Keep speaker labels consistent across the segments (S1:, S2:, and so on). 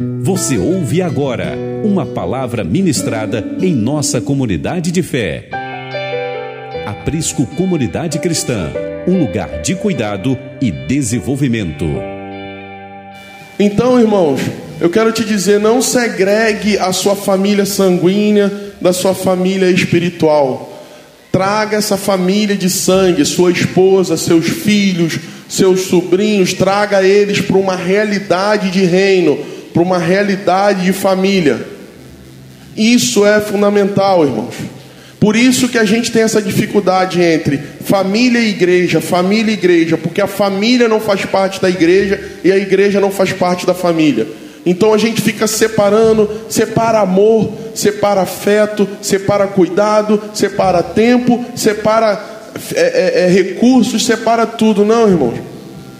S1: Você ouve agora uma palavra ministrada em nossa comunidade de fé. Aprisco Comunidade Cristã, um lugar de cuidado e desenvolvimento.
S2: Então, irmãos, eu quero te dizer: não segregue a sua família sanguínea da sua família espiritual. Traga essa família de sangue, sua esposa, seus filhos, seus sobrinhos, traga eles para uma realidade de reino, para uma realidade de família. Isso é fundamental, irmãos. Por isso que a gente tem essa dificuldade entre família e igreja, família e igreja, porque a família não faz parte da igreja e a igreja não faz parte da família. Então a gente fica separando, separa amor, separa afeto, separa cuidado, separa tempo, separa é, é, é, recursos, separa tudo. Não, irmãos.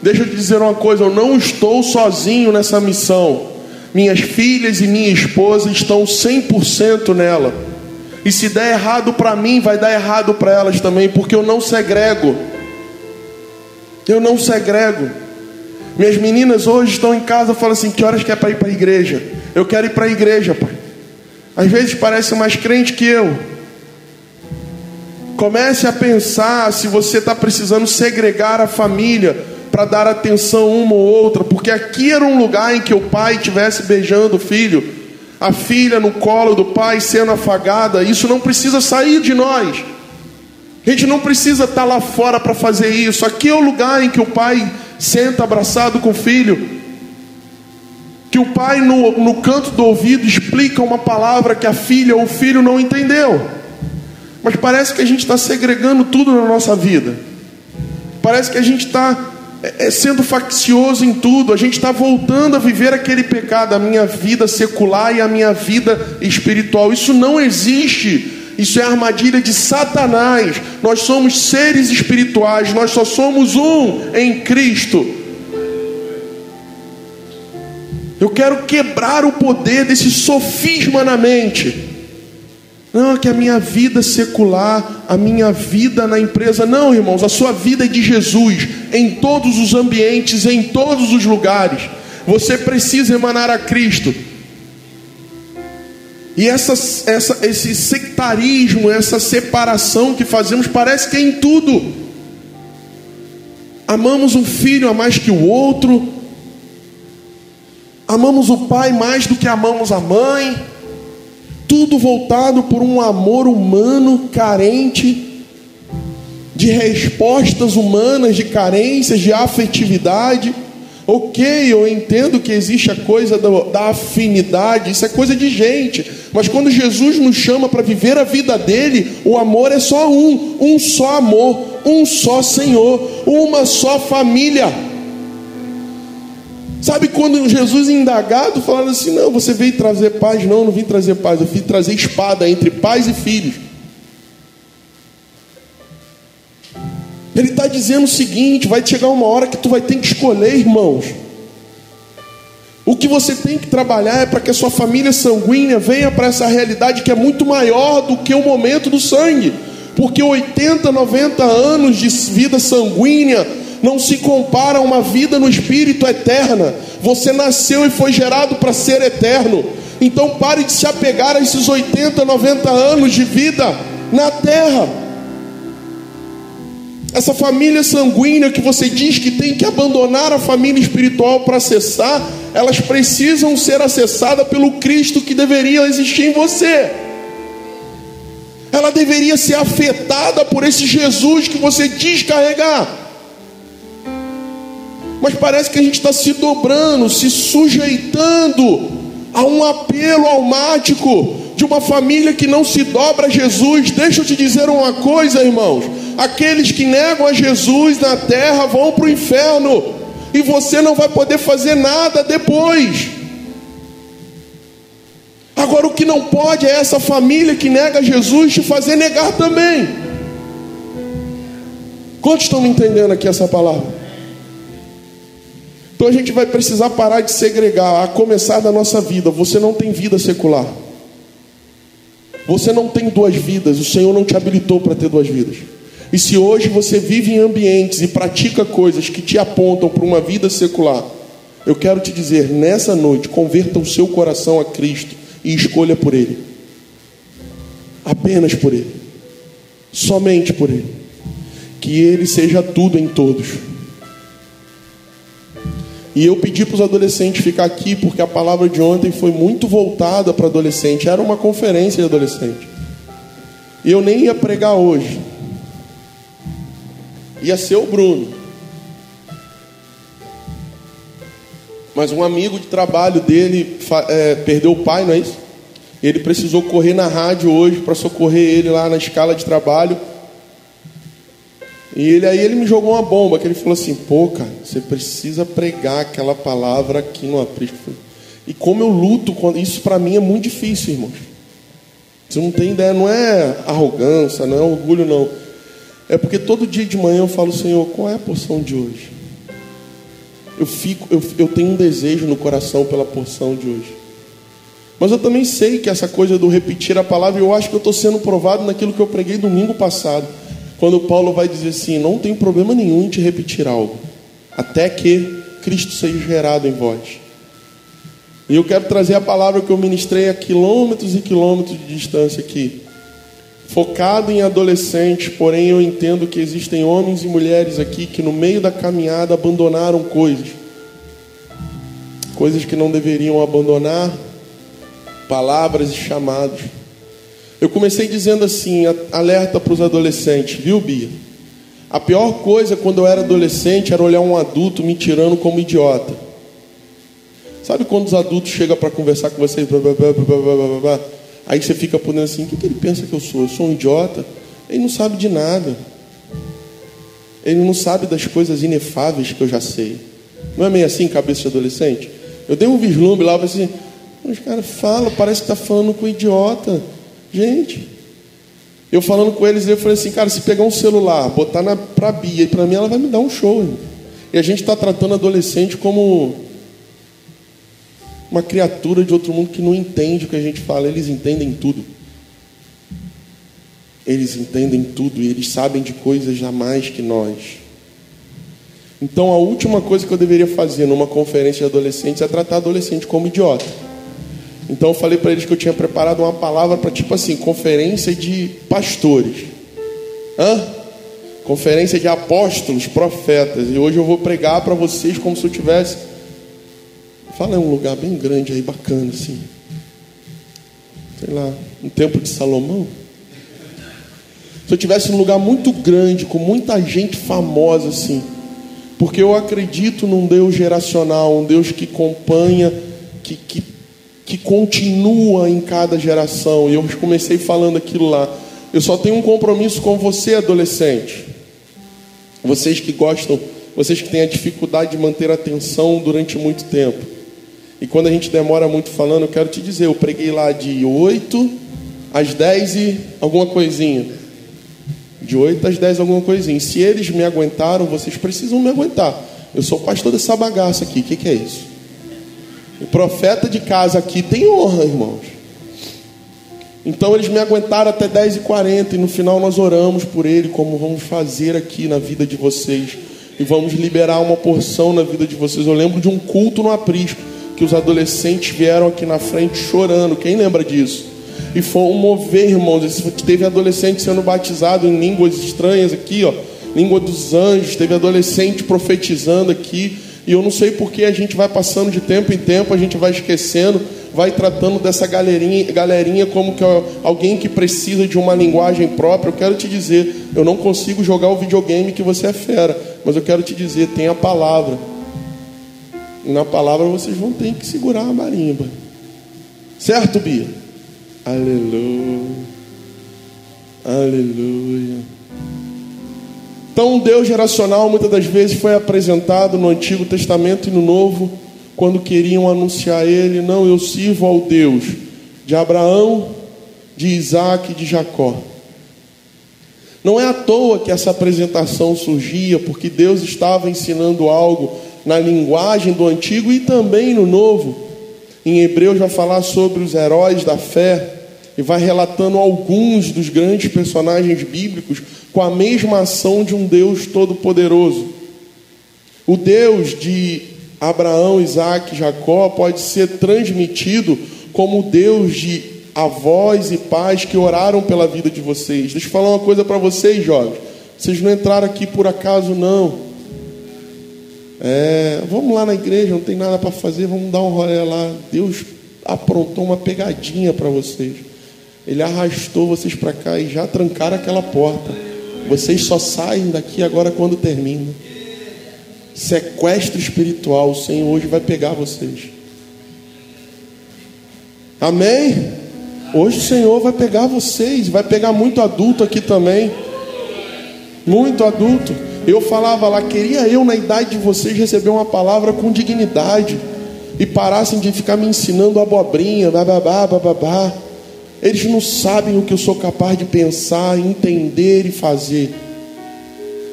S2: Deixa eu te dizer uma coisa: eu não estou sozinho nessa missão. Minhas filhas e minha esposa estão 100% nela. E se der errado para mim, vai dar errado para elas também, porque eu não segrego. Eu não segrego. Minhas meninas hoje estão em casa e falam assim: que horas quer para ir para a igreja? Eu quero ir para a igreja, pai. Às vezes parece mais crente que eu. Comece a pensar se você está precisando segregar a família para dar atenção uma ou outra, porque aqui era um lugar em que o pai estivesse beijando o filho, a filha no colo do pai sendo afagada. Isso não precisa sair de nós. A gente não precisa estar tá lá fora para fazer isso. Aqui é o lugar em que o pai senta abraçado com o filho, que o pai no, no canto do ouvido explica uma palavra que a filha ou o filho não entendeu. Mas parece que a gente está segregando tudo na nossa vida. Parece que a gente está é, é, sendo faccioso em tudo. A gente está voltando a viver aquele pecado, a minha vida secular e a minha vida espiritual. Isso não existe. Isso é armadilha de Satanás. Nós somos seres espirituais, nós só somos um em Cristo. Eu quero quebrar o poder desse sofisma na mente. Não, que a minha vida secular, a minha vida na empresa. Não, irmãos, a sua vida é de Jesus, em todos os ambientes, em todos os lugares. Você precisa emanar a Cristo. E essa, essa, esse sectarismo, essa separação que fazemos, parece que é em tudo. Amamos um filho a mais que o outro, amamos o pai mais do que amamos a mãe, tudo voltado por um amor humano carente de respostas humanas, de carências, de afetividade. Ok, eu entendo que existe a coisa da, afinidade, isso é coisa de gente. Mas quando Jesus nos chama para viver a vida dele, o amor é só um, um só amor, um só Senhor, uma só família. Sabe quando Jesus indagado falando assim: não, você veio trazer paz? Não, não vim trazer paz, eu vim trazer espada entre pais e filhos. Ele está dizendo o seguinte: vai chegar uma hora que tu vai ter que escolher, irmãos. O que você tem que trabalhar é para que a sua família sanguínea venha para essa realidade que é muito maior do que o momento do sangue. Porque 80, 90 anos de vida sanguínea não se compara a uma vida no espírito eterna. Você nasceu e foi gerado para ser eterno. Então pare de se apegar a esses 80, 90 anos de vida na terra. Essa família sanguínea que você diz que tem que abandonar a família espiritual para acessar, elas precisam ser acessadas pelo Cristo que deveria existir em você. Ela deveria ser afetada por esse Jesus que você diz carregar. Mas parece que a gente está se dobrando, se sujeitando a um apelo almático de uma família que não se dobra a Jesus. Deixa eu te dizer uma coisa, irmãos aqueles que negam a Jesus na terra vão para o inferno, e você não vai poder fazer nada depois. Agora, o que não pode é essa família que nega Jesus te fazer negar também. Quantos estão me entendendo aqui essa palavra? Então a gente vai precisar parar de segregar, a começar da nossa vida. Você não tem vida secular. Você não tem duas vidas. O Senhor não te habilitou para ter duas vidas. E se hoje você vive em ambientes e pratica coisas que te apontam para uma vida secular, eu quero te dizer, nessa noite, converta o seu coração a Cristo e escolha por Ele. Apenas por Ele. Somente por Ele. Que Ele seja tudo em todos. E eu pedi para os adolescentes ficar aqui porque a palavra de ontem foi muito voltada para adolescente. Era uma conferência de adolescente. E eu nem ia pregar hoje. Ia ser o Bruno. Mas um amigo de trabalho dele é, perdeu o pai, não é isso? Ele precisou correr na rádio hoje para socorrer ele lá na escala de trabalho. E ele aí ele me jogou uma bomba, que ele falou assim: "Pô, cara, você precisa pregar aquela palavra aqui no aprisco". E como eu luto quando isso para mim é muito difícil, irmãos. Você não tem ideia, não é arrogância, não é orgulho não. É porque todo dia de manhã eu falo, Senhor, qual é a porção de hoje? Eu fico, eu, eu tenho um desejo no coração pela porção de hoje. Mas eu também sei que essa coisa do repetir a palavra, eu acho que eu estou sendo provado naquilo que eu preguei domingo passado. Quando Paulo vai dizer assim: não tem problema nenhum em te repetir algo, até que Cristo seja gerado em vós. E eu quero trazer a palavra que eu ministrei a quilômetros e quilômetros de distância aqui. Focado em adolescentes, porém eu entendo que existem homens e mulheres aqui que no meio da caminhada abandonaram coisas. Coisas que não deveriam abandonar, palavras e chamados. Eu comecei dizendo assim, alerta para os adolescentes, viu, Bia? A pior coisa quando eu era adolescente era olhar um adulto me tirando como idiota. Sabe quando os adultos chegam para conversar com vocês, blá, blá, blá, aí você fica por assim, o que, que ele pensa que eu sou? Eu sou um idiota? Ele não sabe de nada. Ele não sabe das coisas inefáveis que eu já sei. Não é meio assim, cabeça de adolescente? Eu dei um vislumbre lá, assim, os caras falam, parece que está falando com um idiota. Gente, eu falando com eles, eu falei assim, cara, se pegar um celular, botar na, pra Bia e para mim, ela vai me dar um show. Irmão. E a gente está tratando adolescente como uma criatura de outro mundo que não entende o que a gente fala. Eles entendem tudo. Eles entendem tudo e eles sabem de coisas jamais que nós. Então, a última coisa que eu deveria fazer numa conferência de adolescentes é tratar adolescente como idiota. Então eu falei para eles que eu tinha preparado uma palavra para tipo assim, conferência de pastores. Hã? Conferência de apóstolos, profetas. E hoje eu vou pregar para vocês como se eu tivesse. Fala é um lugar bem grande aí, bacana assim. Sei lá, um templo de Salomão. Se eu tivesse um lugar muito grande, com muita gente famosa assim, porque eu acredito num Deus geracional, um Deus que acompanha, que, que que continua em cada geração. E eu comecei falando aquilo lá. Eu só tenho um compromisso com você, adolescente. Vocês que gostam, vocês que têm a dificuldade de manter a atenção durante muito tempo. E quando a gente demora muito falando, eu quero te dizer, eu preguei lá de 8 às 10 e alguma coisinha. De 8 às 10 alguma coisinha. Se eles me aguentaram, vocês precisam me aguentar. Eu sou pastor dessa bagaça aqui. O que, que é isso? O profeta de casa aqui tem honra, irmãos. Então eles me aguentaram até 10h40 e no final nós oramos por ele, como vamos fazer aqui na vida de vocês. E vamos liberar uma porção na vida de vocês. Eu lembro de um culto no aprisco, que os adolescentes vieram aqui na frente chorando. Quem lembra disso? E foi um mover, irmãos. Teve adolescente sendo batizado em línguas estranhas aqui, ó. Língua dos anjos. Teve adolescente profetizando aqui. E eu não sei porque a gente vai passando de tempo em tempo, a gente vai esquecendo, vai tratando dessa galerinha, galerinha como que alguém que precisa de uma linguagem própria. Eu quero te dizer, eu não consigo jogar o videogame que você é fera, mas eu quero te dizer, tem a palavra. E na palavra vocês vão ter que segurar a marimba. Certo, Bia? Aleluia. Aleluia. Então, um Deus geracional muitas das vezes foi apresentado no Antigo Testamento e no Novo, quando queriam anunciar ele, não, eu sirvo ao Deus de Abraão, de Isaac e de Jacó. Não é à toa que essa apresentação surgia, porque Deus estava ensinando algo na linguagem do Antigo e também no Novo. Em Hebreus vai falar sobre os heróis da fé e vai relatando alguns dos grandes personagens bíblicos com a mesma ação de um Deus todo-poderoso. O Deus de Abraão, Isaac, Jacó pode ser transmitido como Deus de avós e pais que oraram pela vida de vocês. Deixa eu falar uma coisa para vocês, jovens. Vocês não entraram aqui por acaso, não. É, vamos lá na igreja, não tem nada para fazer, vamos dar um rolê lá. Deus aprontou uma pegadinha para vocês. Ele arrastou vocês para cá e já trancaram aquela porta. Vocês só saem daqui agora quando termina. Sequestro espiritual, o Senhor hoje vai pegar vocês. Amém? Hoje o Senhor vai pegar vocês, vai pegar muito adulto aqui também. Muito adulto. Eu falava lá, queria eu na idade de vocês receber uma palavra com dignidade e parassem de ficar me ensinando abobrinha, bababá, bababá. Eles não sabem o que eu sou capaz de pensar, entender e fazer.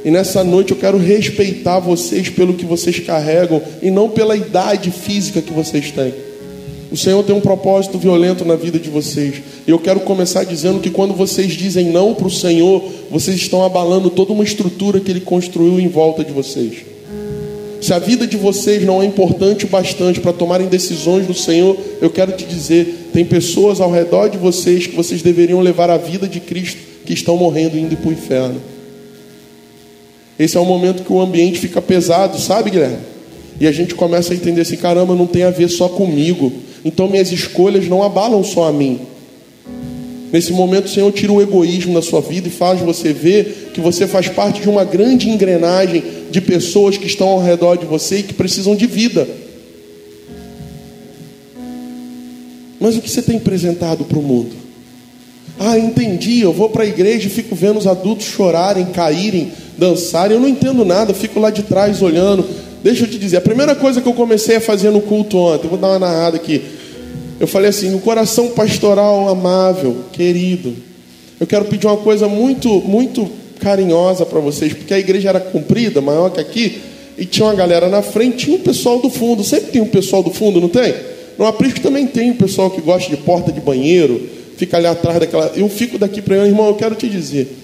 S2: E nessa noite eu quero respeitar vocês pelo que vocês carregam e não pela idade física que vocês têm. O Senhor tem um propósito violento na vida de vocês. E eu quero começar dizendo que quando vocês dizem não para o Senhor, vocês estão abalando toda uma estrutura que Ele construiu em volta de vocês. Se a vida de vocês não é importante o bastante para tomarem decisões do Senhor, eu quero te dizer: tem pessoas ao redor de vocês que vocês deveriam levar a vida de Cristo que estão morrendo indo para o inferno. Esse é o momento que o ambiente fica pesado, sabe, Guilherme? E a gente começa a entender assim: caramba, não tem a ver só comigo. Então minhas escolhas não abalam só a mim. Nesse momento, o Senhor tira o egoísmo da sua vida e faz você ver que você faz parte de uma grande engrenagem de pessoas que estão ao redor de você e que precisam de vida. Mas o que você tem apresentado para o mundo? Ah, entendi, eu vou para a igreja e fico vendo os adultos chorarem, caírem, dançarem. Eu não entendo nada, fico lá de trás olhando. Deixa eu te dizer, a primeira coisa que eu comecei a fazer no culto ontem, vou dar uma narrada aqui. Eu falei assim: o coração pastoral amável, querido. Eu quero pedir uma coisa muito, muito carinhosa para vocês, porque a igreja era comprida, maior que aqui, e tinha uma galera na frente, tinha um pessoal do fundo. Sempre tem um pessoal do fundo, não tem? No aprisco também tem um pessoal que gosta de porta de banheiro, fica ali atrás daquela. Eu fico daqui para ele, irmão, eu quero te dizer.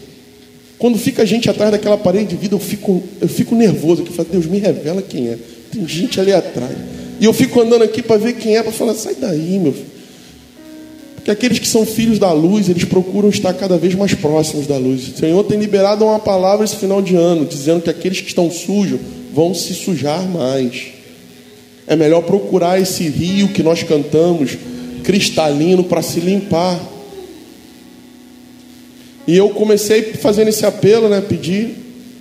S2: Quando fica gente atrás daquela parede de vida, eu fico, eu fico nervoso. Que falo, Deus me revela quem é. Tem gente ali atrás. E eu fico andando aqui para ver quem é, para falar, sai daí, meu filho. Porque aqueles que são filhos da luz, eles procuram estar cada vez mais próximos da luz. O Senhor tem liberado uma palavra esse final de ano, dizendo que aqueles que estão sujos vão se sujar mais. É melhor procurar esse rio que nós cantamos, cristalino, para se limpar. E eu comecei fazendo esse apelo, né, pedir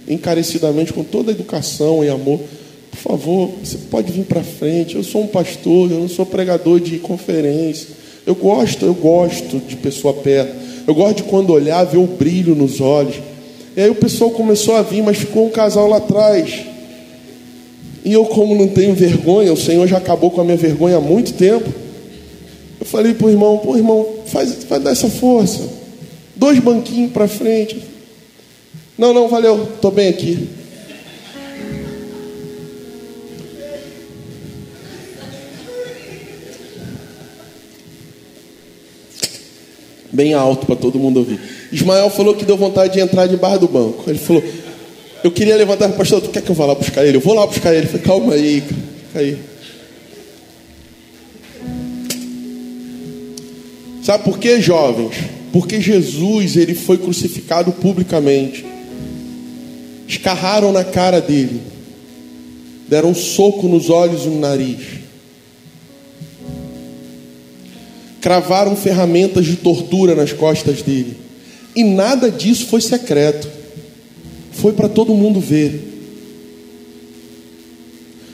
S2: encarecidamente, com toda a educação e amor, por favor, você pode vir para frente. Eu sou um pastor, eu não sou pregador de conferência. Eu gosto, eu gosto de pessoa perto. Eu gosto de quando olhar, ver o brilho nos olhos. E aí o pessoal começou a vir, mas ficou um casal lá atrás. E eu, como não tenho vergonha, o Senhor já acabou com a minha vergonha há muito tempo. Eu falei para o irmão: pô, irmão, faz, faz dar essa força. Dois banquinhos para frente. Não, não, valeu, estou bem aqui. Bem alto para todo mundo ouvir. Ismael falou que deu vontade de entrar debaixo do banco. Ele falou: Eu queria levantar, pastor, tu quer que eu vá lá buscar ele? Eu vou lá buscar ele. Eu falei: Calma aí, fica aí. Sabe por quê, jovens? Porque Jesus ele foi crucificado publicamente. Escarraram na cara dele. Deram um soco nos olhos e no nariz cravaram ferramentas de tortura nas costas dele. E nada disso foi secreto. Foi para todo mundo ver.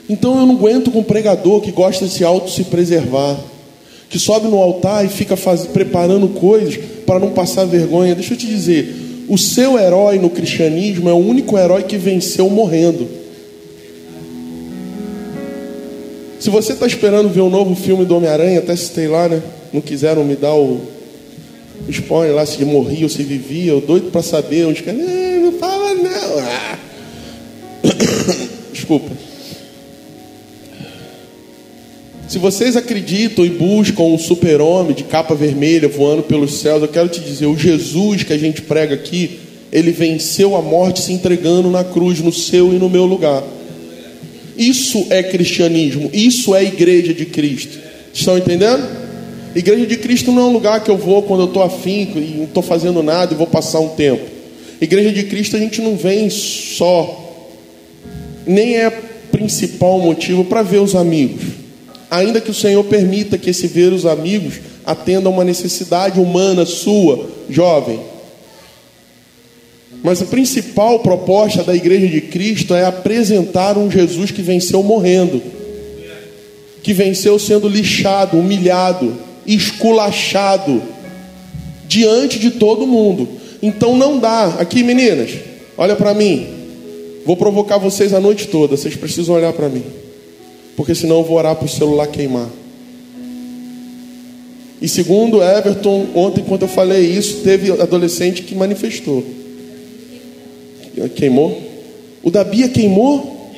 S2: Então eu não aguento com um pregador que gosta de se auto se preservar, que sobe no altar e fica faz... preparando coisas para não passar vergonha. Deixa eu te dizer, o seu herói no cristianismo é o único herói que venceu morrendo. Se você está esperando ver o um novo filme do Homem-Aranha, até citei lá, né? Não quiseram me dar o spoiler lá se morria ou se vivia, eu doido para saber, uns caras, não fala não. Ah. Desculpa. Se vocês acreditam e buscam um super-homem de capa vermelha voando pelos céus, eu quero te dizer, o Jesus que a gente prega aqui, ele venceu a morte se entregando na cruz, no seu e no meu lugar. Isso é cristianismo, isso é igreja de Cristo. Estão entendendo? Igreja de Cristo não é um lugar que eu vou quando eu estou afim e não estou fazendo nada e vou passar um tempo. Igreja de Cristo a gente não vem só, nem é principal motivo para ver os amigos. Ainda que o Senhor permita que esse ver os amigos atenda a uma necessidade humana sua, jovem. Mas a principal proposta da Igreja de Cristo é apresentar um Jesus que venceu morrendo, que venceu sendo lixado, humilhado, esculachado diante de todo mundo. Então não dá. Aqui, meninas, olha para mim. Vou provocar vocês a noite toda. Vocês precisam olhar para mim, porque senão eu vou orar para o celular queimar. E segundo Everton, ontem, quando eu falei isso, teve adolescente que manifestou. Queimou? O da Bia queimou?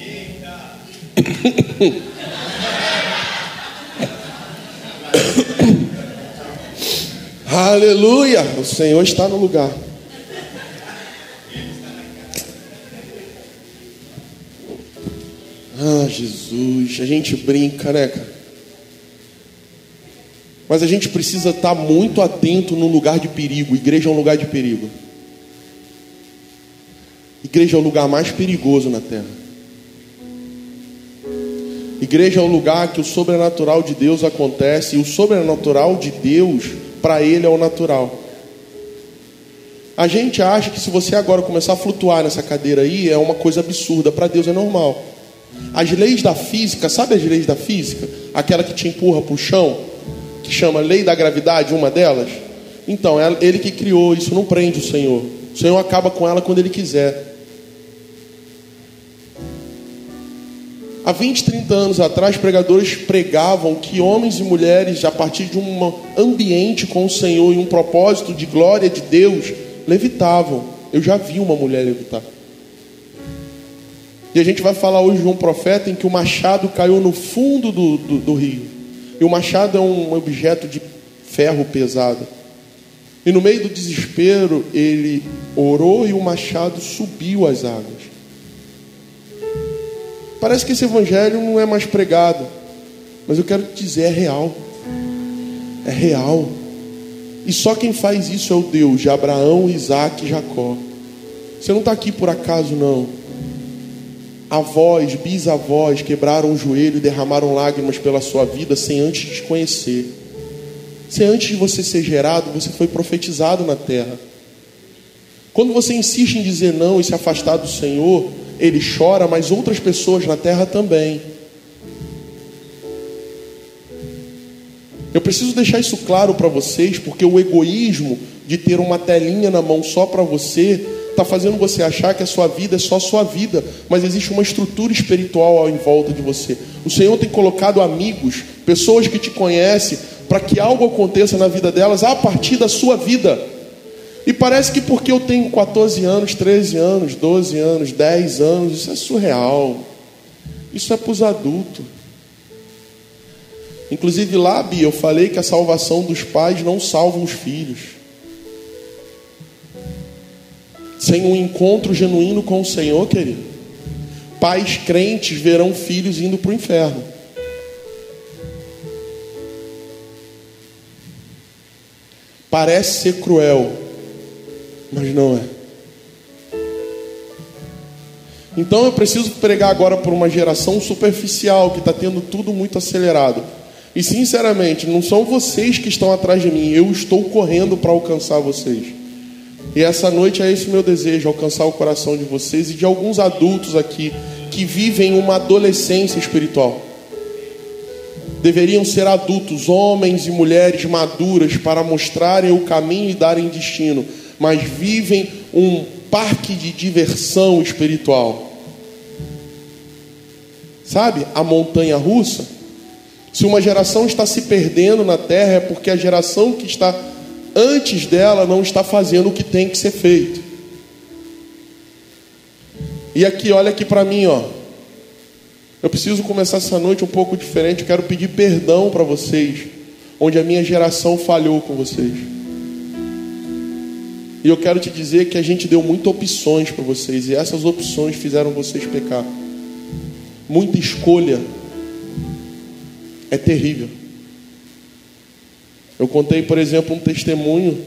S2: Aleluia! O Senhor está no lugar. Ah, Jesus, a gente brinca, né? Mas a gente precisa estar muito atento no lugar de perigo. Igreja é um lugar de perigo. Igreja é o lugar mais perigoso na terra. Igreja é o lugar que o sobrenatural de Deus acontece e o sobrenatural de Deus para ele é o natural. A gente acha que se você agora começar a flutuar nessa cadeira aí é uma coisa absurda, para Deus é normal. As leis da física, sabe as leis da física? Aquela que te empurra para o chão, que chama lei da gravidade, uma delas. Então, é ele que criou, isso não prende o Senhor. O Senhor acaba com ela quando ele quiser. Há 20, 30 anos atrás, pregadores pregavam que homens e mulheres, a partir de um ambiente com o Senhor e um propósito de glória de Deus, levitavam. Eu já vi uma mulher levitar. E a gente vai falar hoje de um profeta em que o machado caiu no fundo do, do, do rio. E o machado é um objeto de ferro pesado. E no meio do desespero, ele orou e o machado subiu as águas. Parece que esse evangelho não é mais pregado, mas eu quero te dizer, é real. É real. E só quem faz isso é o Deus de Abraão, Isaac e Jacó. Você não está aqui por acaso, não avós, bisavós quebraram o joelho e derramaram lágrimas pela sua vida sem antes te conhecer. Sem antes de você ser gerado, você foi profetizado na terra. Quando você insiste em dizer não e se afastar do Senhor, ele chora, mas outras pessoas na terra também. Eu preciso deixar isso claro para vocês, porque o egoísmo de ter uma telinha na mão só para você está fazendo você achar que a sua vida é só sua vida, mas existe uma estrutura espiritual em volta de você. O Senhor tem colocado amigos, pessoas que te conhecem, para que algo aconteça na vida delas a partir da sua vida. E parece que porque eu tenho 14 anos, 13 anos, 12 anos, 10 anos, isso é surreal. Isso é para os adultos. Inclusive lá, Bia, eu falei que a salvação dos pais não salva os filhos. sem um encontro genuíno com o Senhor, querido, pais crentes verão filhos indo para o inferno. Parece ser cruel, mas não é. Então eu preciso pregar agora por uma geração superficial que está tendo tudo muito acelerado. E sinceramente, não são vocês que estão atrás de mim, eu estou correndo para alcançar vocês. E essa noite é esse meu desejo, alcançar o coração de vocês e de alguns adultos aqui que vivem uma adolescência espiritual. Deveriam ser adultos, homens e mulheres maduras para mostrarem o caminho e darem destino, mas vivem um parque de diversão espiritual. Sabe, a montanha russa? Se uma geração está se perdendo na terra, é porque a geração que está antes dela não está fazendo o que tem que ser feito. E aqui, olha aqui para mim, ó. Eu preciso começar essa noite um pouco diferente. Eu quero pedir perdão para vocês, onde a minha geração falhou com vocês. E eu quero te dizer que a gente deu muitas opções para vocês e essas opções fizeram vocês pecar. muita escolha, é terrível. Eu contei, por exemplo, um testemunho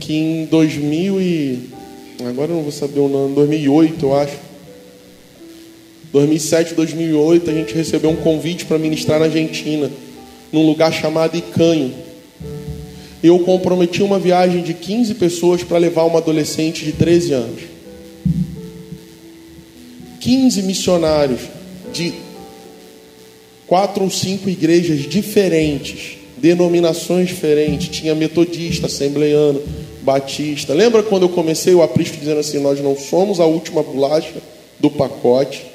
S2: que em 2000 e agora eu não vou saber o ano, 2008, eu acho. 2007, 2008, a gente recebeu um convite para ministrar na Argentina, num lugar chamado Icanho. Eu comprometi uma viagem de 15 pessoas para levar uma adolescente de 13 anos. 15 missionários de quatro ou cinco igrejas diferentes, denominações diferentes. Tinha metodista, assembleiano, batista. Lembra quando eu comecei o aprisco dizendo assim: Nós não somos a última bolacha do pacote,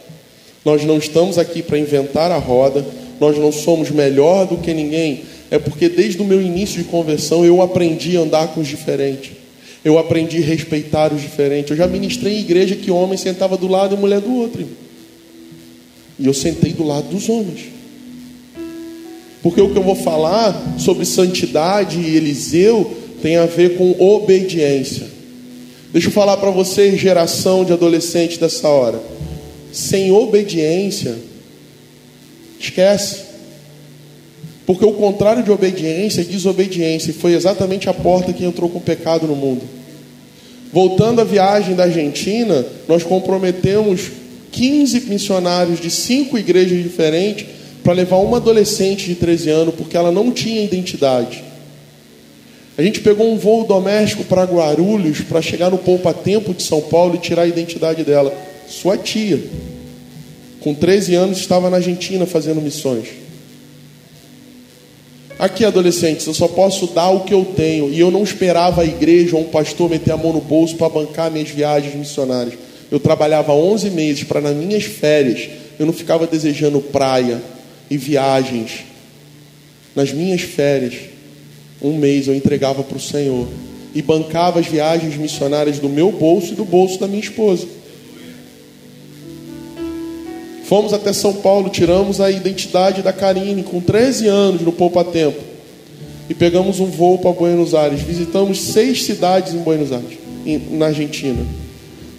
S2: nós não estamos aqui para inventar a roda, nós não somos melhor do que ninguém. É porque desde o meu início de conversão eu aprendi a andar com os diferentes. Eu aprendi a respeitar os diferentes. Eu já ministrei em igreja que homem sentava do lado e mulher do outro. E eu sentei do lado dos homens. Porque o que eu vou falar sobre santidade e Eliseu tem a ver com obediência. Deixa eu falar para vocês, geração de adolescentes dessa hora. Sem obediência, esquece. Porque o contrário de obediência é desobediência, e foi exatamente a porta que entrou com o pecado no mundo. Voltando à viagem da Argentina, nós comprometemos 15 missionários de cinco igrejas diferentes para levar uma adolescente de 13 anos, porque ela não tinha identidade. A gente pegou um voo doméstico para Guarulhos para chegar no Poupa Tempo de São Paulo e tirar a identidade dela. Sua tia, com 13 anos, estava na Argentina fazendo missões. Aqui, adolescentes, eu só posso dar o que eu tenho. E eu não esperava a igreja ou um pastor meter a mão no bolso para bancar minhas viagens missionárias. Eu trabalhava 11 meses para, nas minhas férias, eu não ficava desejando praia e viagens. Nas minhas férias, um mês eu entregava para o Senhor e bancava as viagens missionárias do meu bolso e do bolso da minha esposa. Fomos até São Paulo, tiramos a identidade da Karine com 13 anos no Poupa Tempo e pegamos um voo para Buenos Aires. Visitamos seis cidades em Buenos Aires, na Argentina.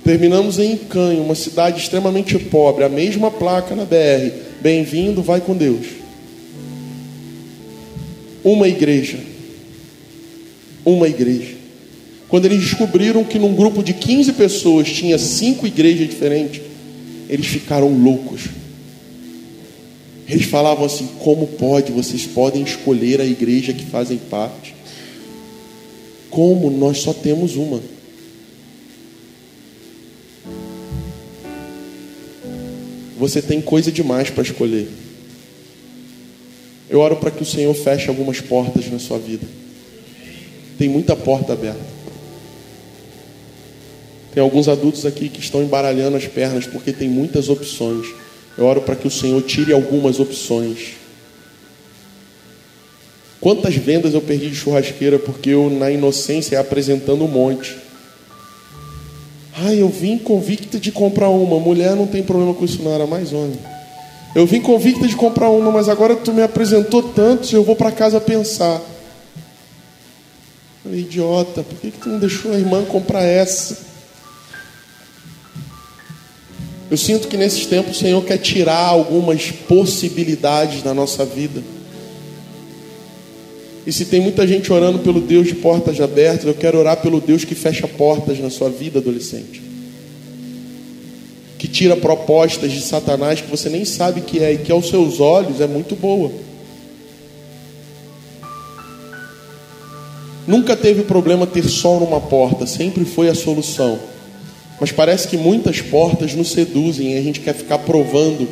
S2: Terminamos em Canho, uma cidade extremamente pobre, a mesma placa na BR. Bem-vindo, vai com Deus. Uma igreja uma igreja. Quando eles descobriram que num grupo de 15 pessoas tinha cinco igrejas diferentes, eles ficaram loucos. Eles falavam assim: como pode? Vocês podem escolher a igreja que fazem parte. Como nós só temos uma. Você tem coisa demais para escolher. Eu oro para que o Senhor feche algumas portas na sua vida. Tem muita porta aberta. Tem alguns adultos aqui que estão embaralhando as pernas porque tem muitas opções. Eu oro para que o Senhor tire algumas opções. Quantas vendas eu perdi de churrasqueira porque eu, na inocência, apresentando um monte. Ai, eu vim convicta de comprar uma. Mulher não tem problema com isso, não, era mais homem. Eu vim convicta de comprar uma, mas agora tu me apresentou tanto, eu vou para casa pensar. Falei, idiota, por que, que tu não deixou a irmã comprar essa? Eu sinto que nesses tempos o Senhor quer tirar algumas possibilidades da nossa vida. E se tem muita gente orando pelo Deus de portas abertas, eu quero orar pelo Deus que fecha portas na sua vida, adolescente. Que tira propostas de Satanás que você nem sabe que é e que aos seus olhos é muito boa. Nunca teve problema ter sol numa porta, sempre foi a solução. Mas parece que muitas portas nos seduzem e a gente quer ficar provando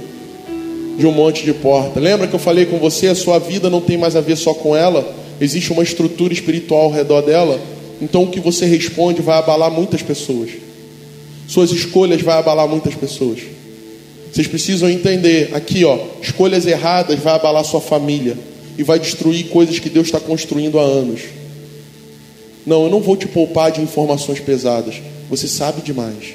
S2: de um monte de porta. Lembra que eu falei com você? A sua vida não tem mais a ver só com ela, existe uma estrutura espiritual ao redor dela. Então o que você responde vai abalar muitas pessoas. Suas escolhas vai abalar muitas pessoas. Vocês precisam entender aqui, ó, escolhas erradas vai abalar sua família e vai destruir coisas que Deus está construindo há anos. Não, eu não vou te poupar de informações pesadas. Você sabe demais.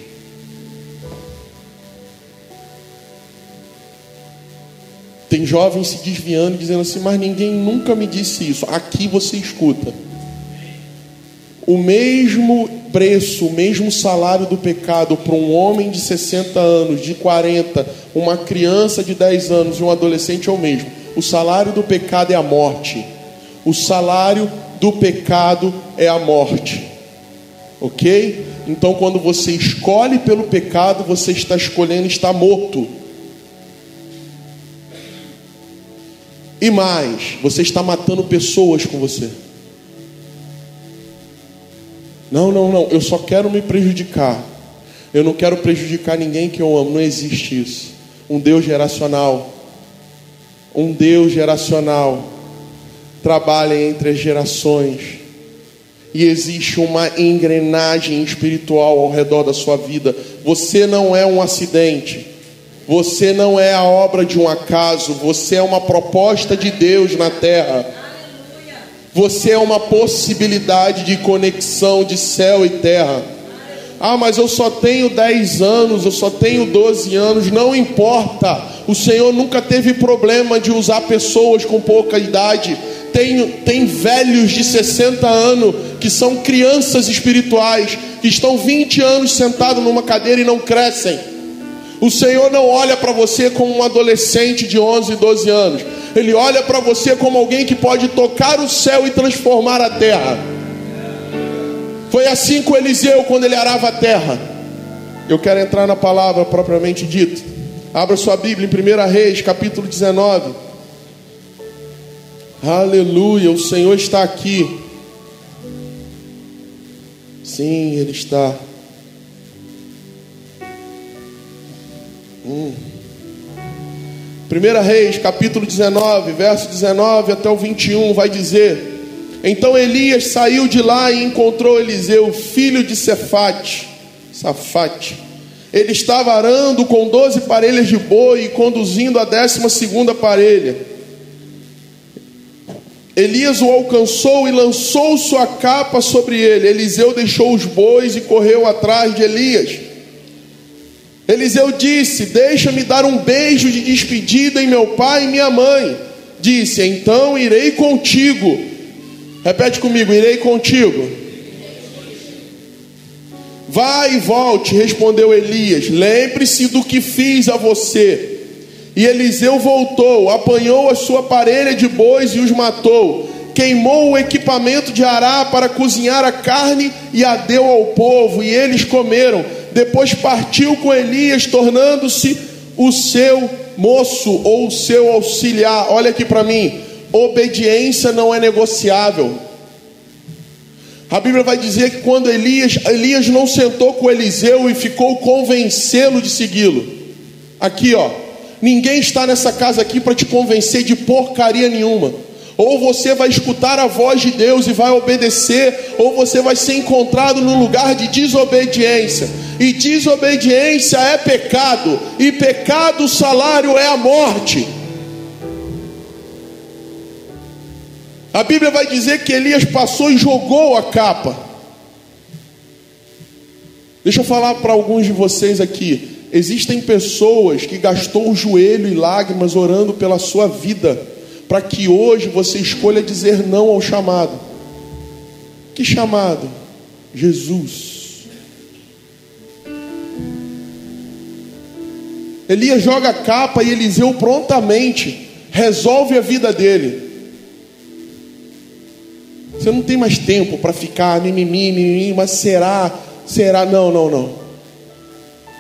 S2: Tem jovens se desviando, dizendo assim, mas ninguém nunca me disse isso. Aqui você escuta. o mesmo preço, o mesmo salário do pecado para um homem de 60 anos, de 40, uma criança de 10 anos e um adolescente é o mesmo. O salário do pecado é a morte. O salário do pecado é a morte. Ok? Então, quando você escolhe pelo pecado, você está escolhendo estar morto. E mais, você está matando pessoas com você. Não, não, não, eu só quero me prejudicar. Eu não quero prejudicar ninguém que eu amo. Não existe isso. Um Deus geracional. Um Deus geracional trabalha entre as gerações. E existe uma engrenagem espiritual ao redor da sua vida. Você não é um acidente. Você não é a obra de um acaso. Você é uma proposta de Deus na terra. Você é uma possibilidade de conexão de céu e terra. Ah, mas eu só tenho 10 anos, eu só tenho 12 anos, não importa. O Senhor nunca teve problema de usar pessoas com pouca idade. Tem, tem velhos de 60 anos que são crianças espirituais, que estão 20 anos sentados numa cadeira e não crescem. O Senhor não olha para você como um adolescente de 11, 12 anos. Ele olha para você como alguém que pode tocar o céu e transformar a terra. Foi assim com Eliseu quando ele arava a terra. Eu quero entrar na palavra propriamente dita. Abra sua Bíblia em 1 Reis, capítulo 19. Aleluia, o Senhor está aqui. Sim, Ele está. Hum. 1 Reis, capítulo 19, verso 19 até o 21, vai dizer: Então Elias saiu de lá e encontrou Eliseu, filho de Cefate, Safate. Ele estava arando com doze parelhas de boi e conduzindo a décima segunda parelha. Elias o alcançou e lançou sua capa sobre ele. Eliseu deixou os bois e correu atrás de Elias. Eliseu disse: Deixa-me dar um beijo de despedida em meu pai e minha mãe. Disse: Então irei contigo. Repete comigo: Irei contigo. Vai e volte, respondeu Elias. Lembre-se do que fiz a você. E Eliseu voltou, apanhou a sua parelha de bois e os matou. Queimou o equipamento de Ará para cozinhar a carne e a deu ao povo, e eles comeram depois partiu com Elias, tornando-se o seu moço ou o seu auxiliar. Olha aqui para mim: obediência não é negociável. A Bíblia vai dizer que quando Elias, Elias não sentou com Eliseu e ficou convencê-lo de segui-lo. Aqui, ó, ninguém está nessa casa aqui para te convencer de porcaria nenhuma. Ou você vai escutar a voz de Deus e vai obedecer, ou você vai ser encontrado no lugar de desobediência. E desobediência é pecado, e pecado, o salário é a morte. A Bíblia vai dizer que Elias passou e jogou a capa. Deixa eu falar para alguns de vocês aqui. Existem pessoas que gastou o joelho e lágrimas orando pela sua vida para que hoje você escolha dizer não ao chamado. Que chamado? Jesus. Elias joga a capa e Eliseu prontamente resolve a vida dele. Você não tem mais tempo para ficar mimimi, mimimi, mas será, será? Não, não, não.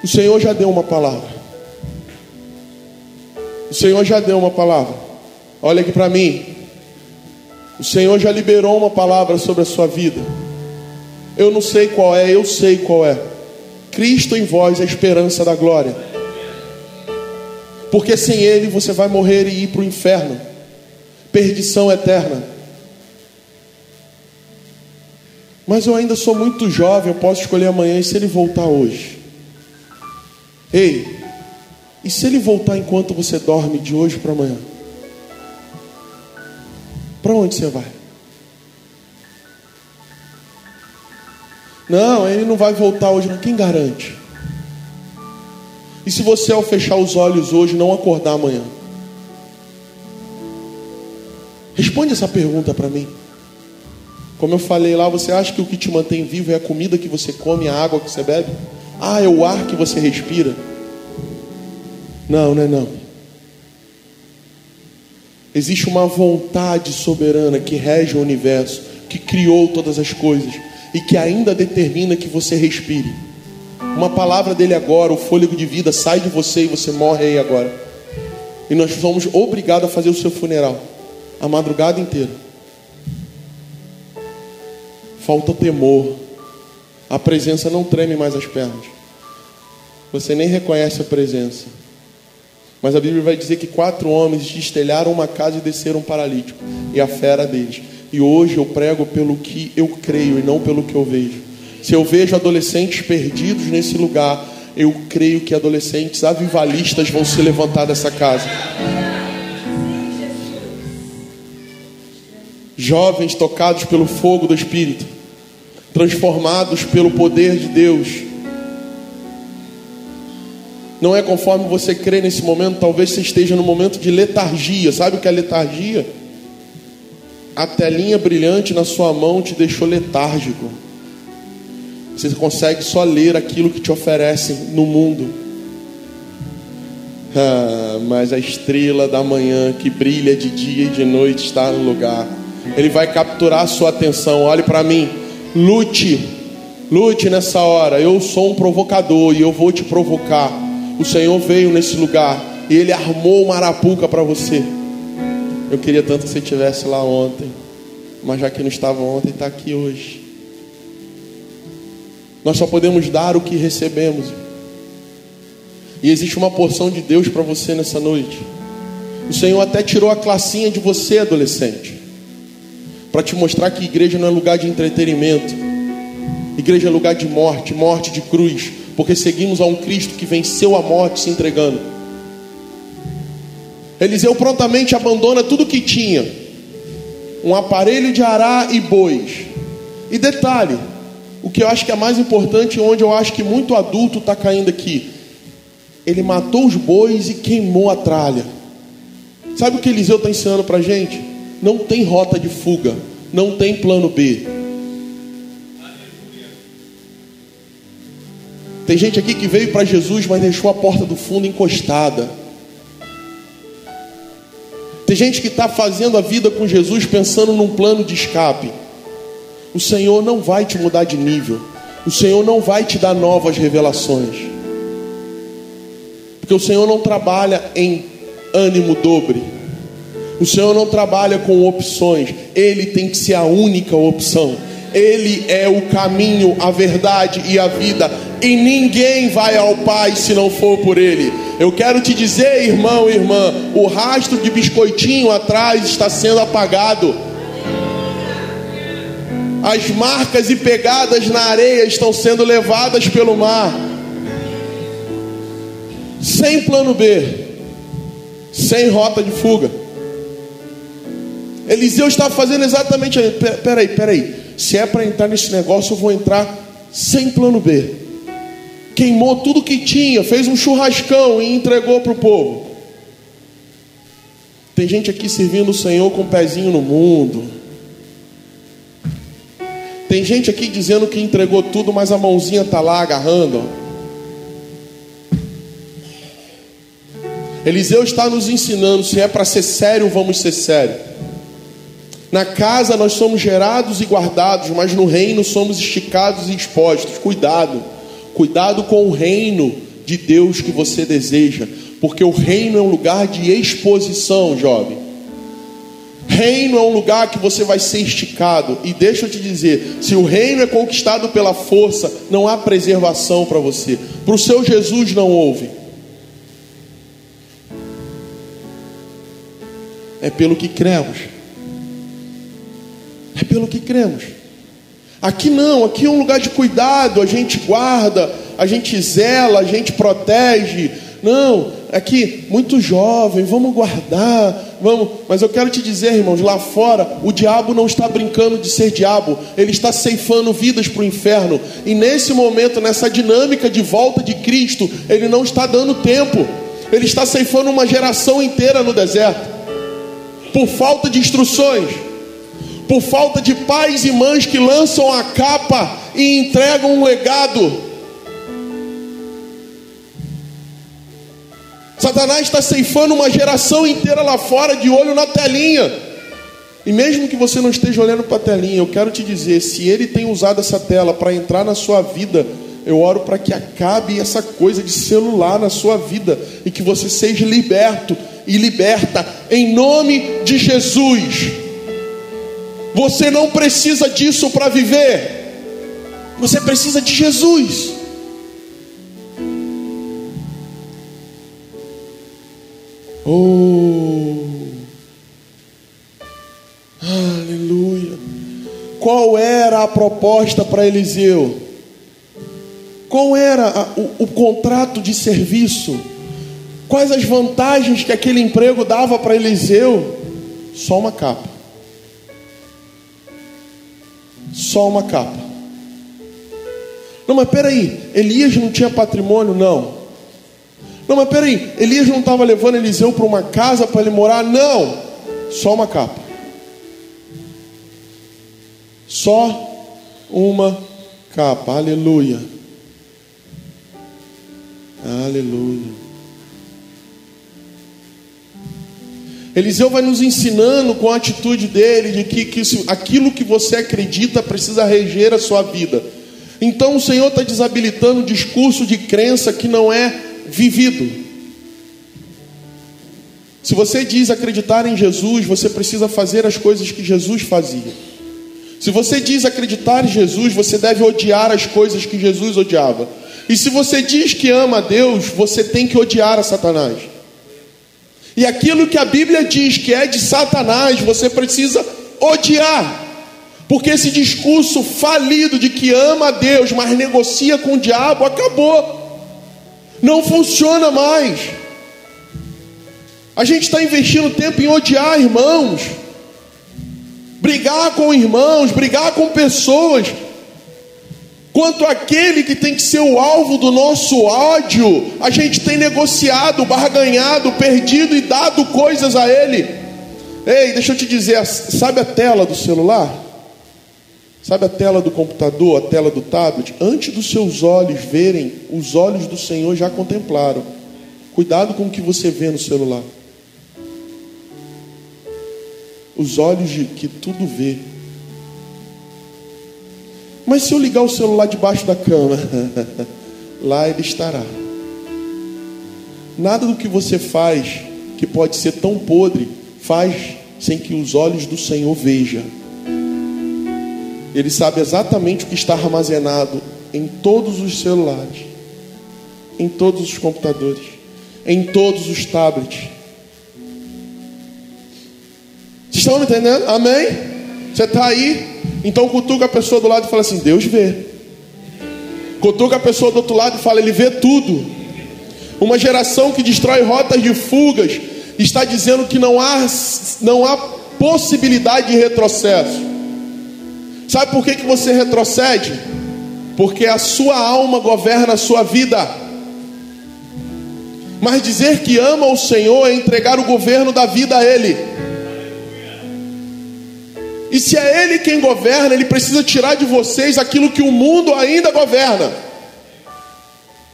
S2: O Senhor já deu uma palavra. O Senhor já deu uma palavra. Olha aqui para mim. O Senhor já liberou uma palavra sobre a sua vida. Eu não sei qual é, eu sei qual é. Cristo em vós, a esperança da glória. Porque sem Ele você vai morrer e ir para o inferno perdição eterna. Mas eu ainda sou muito jovem, eu posso escolher amanhã e se ele voltar hoje. Ei, e se ele voltar enquanto você dorme de hoje para amanhã? Para onde você vai? Não, ele não vai voltar hoje, não. Quem garante? E se você, ao fechar os olhos hoje, não acordar amanhã? Responde essa pergunta para mim. Como eu falei lá, você acha que o que te mantém vivo é a comida que você come, a água que você bebe? Ah, é o ar que você respira? Não, não é não. Existe uma vontade soberana que rege o universo, que criou todas as coisas e que ainda determina que você respire. Uma palavra dele agora, o fôlego de vida sai de você e você morre aí agora. E nós somos obrigados a fazer o seu funeral a madrugada inteira. Falta temor. A presença não treme mais as pernas. Você nem reconhece a presença. Mas a Bíblia vai dizer que quatro homens destelharam uma casa e desceram um paralítico. E a fera deles. E hoje eu prego pelo que eu creio e não pelo que eu vejo. Se eu vejo adolescentes perdidos nesse lugar, eu creio que adolescentes avivalistas vão se levantar dessa casa. Jovens tocados pelo fogo do Espírito, transformados pelo poder de Deus. Não é conforme você crê nesse momento, talvez você esteja no momento de letargia. Sabe o que é letargia? A telinha brilhante na sua mão te deixou letárgico. Você consegue só ler aquilo que te oferecem no mundo. Ah, mas a estrela da manhã que brilha de dia e de noite está no lugar. Ele vai capturar a sua atenção. Olhe para mim. Lute. Lute nessa hora. Eu sou um provocador e eu vou te provocar. O Senhor veio nesse lugar e ele armou uma arapuca para você. Eu queria tanto que você estivesse lá ontem, mas já que não estava ontem, está aqui hoje. Nós só podemos dar o que recebemos. E existe uma porção de Deus para você nessa noite. O Senhor até tirou a classinha de você, adolescente, para te mostrar que igreja não é lugar de entretenimento. Igreja é lugar de morte, morte de cruz, porque seguimos a um Cristo que venceu a morte se entregando. Eliseu prontamente abandona tudo que tinha: um aparelho de arar e bois. E detalhe, o que eu acho que é mais importante, onde eu acho que muito adulto está caindo aqui. Ele matou os bois e queimou a tralha. Sabe o que Eliseu está ensinando para a gente? Não tem rota de fuga, não tem plano B. Tem gente aqui que veio para Jesus, mas deixou a porta do fundo encostada. Tem gente que está fazendo a vida com Jesus pensando num plano de escape. O Senhor não vai te mudar de nível. O Senhor não vai te dar novas revelações. Porque o Senhor não trabalha em ânimo dobre. O Senhor não trabalha com opções. Ele tem que ser a única opção. Ele é o caminho, a verdade e a vida. E ninguém vai ao Pai se não for por Ele. Eu quero te dizer, irmão e irmã, o rastro de biscoitinho atrás está sendo apagado. As marcas e pegadas na areia estão sendo levadas pelo mar. Sem plano B, sem rota de fuga. Eliseu está fazendo exatamente. Peraí, peraí. Se é para entrar nesse negócio, eu vou entrar sem plano B. Queimou tudo que tinha, fez um churrascão e entregou para o povo. Tem gente aqui servindo o Senhor com o um pezinho no mundo tem gente aqui dizendo que entregou tudo, mas a mãozinha está lá agarrando. Eliseu está nos ensinando: se é para ser sério, vamos ser sério. Na casa nós somos gerados e guardados, mas no reino somos esticados e expostos. Cuidado, cuidado com o reino de Deus que você deseja, porque o reino é um lugar de exposição, jovem. Reino é um lugar que você vai ser esticado. E deixa eu te dizer: se o reino é conquistado pela força, não há preservação para você. Para o seu Jesus não houve. É pelo que cremos. É pelo que cremos. Aqui não, aqui é um lugar de cuidado, a gente guarda, a gente zela, a gente protege. Não, aqui muito jovem, vamos guardar, vamos. Mas eu quero te dizer, irmãos, lá fora o diabo não está brincando de ser diabo, ele está ceifando vidas para o inferno. E nesse momento, nessa dinâmica de volta de Cristo, ele não está dando tempo. Ele está ceifando uma geração inteira no deserto por falta de instruções, por falta de pais e mães que lançam a capa e entregam um legado. Satanás está ceifando uma geração inteira lá fora de olho na telinha. E mesmo que você não esteja olhando para a telinha, eu quero te dizer: se ele tem usado essa tela para entrar na sua vida, eu oro para que acabe essa coisa de celular na sua vida e que você seja liberto e liberta em nome de Jesus. Você não precisa disso para viver, você precisa de Jesus. Oh, aleluia. Qual era a proposta para Eliseu? Qual era a, o, o contrato de serviço? Quais as vantagens que aquele emprego dava para Eliseu? Só uma capa. Só uma capa. Não, mas peraí, Elias não tinha patrimônio? Não. Não, mas peraí, Elias não estava levando Eliseu para uma casa para ele morar? Não. Só uma capa. Só uma capa. Aleluia. Aleluia. Eliseu vai nos ensinando com a atitude dele de que, que isso, aquilo que você acredita precisa reger a sua vida. Então o Senhor está desabilitando o discurso de crença que não é vivido. Se você diz acreditar em Jesus, você precisa fazer as coisas que Jesus fazia. Se você diz acreditar em Jesus, você deve odiar as coisas que Jesus odiava. E se você diz que ama a Deus, você tem que odiar a Satanás. E aquilo que a Bíblia diz que é de Satanás, você precisa odiar. Porque esse discurso falido de que ama a Deus, mas negocia com o diabo, acabou. Não funciona mais. A gente está investindo tempo em odiar irmãos, brigar com irmãos, brigar com pessoas Quanto aquele que tem que ser o alvo do nosso ódio, a gente tem negociado, barganhado, perdido e dado coisas a ele. Ei, deixa eu te dizer, sabe a tela do celular? Sabe a tela do computador, a tela do tablet? Antes dos seus olhos verem, os olhos do Senhor já contemplaram. Cuidado com o que você vê no celular. Os olhos de que tudo vê. Mas se eu ligar o celular debaixo da cama, lá ele estará. Nada do que você faz que pode ser tão podre faz sem que os olhos do Senhor vejam. Ele sabe exatamente o que está armazenado em todos os celulares, em todos os computadores, em todos os tablets. Vocês estão me entendendo? Amém? Você está aí? Então cutuca a pessoa do lado e fala assim: Deus vê. Cutuca a pessoa do outro lado e fala: Ele vê tudo. Uma geração que destrói rotas de fugas está dizendo que não há, não há possibilidade de retrocesso. Sabe por que, que você retrocede? Porque a sua alma governa a sua vida. Mas dizer que ama o Senhor é entregar o governo da vida a Ele. E se é Ele quem governa, Ele precisa tirar de vocês aquilo que o mundo ainda governa.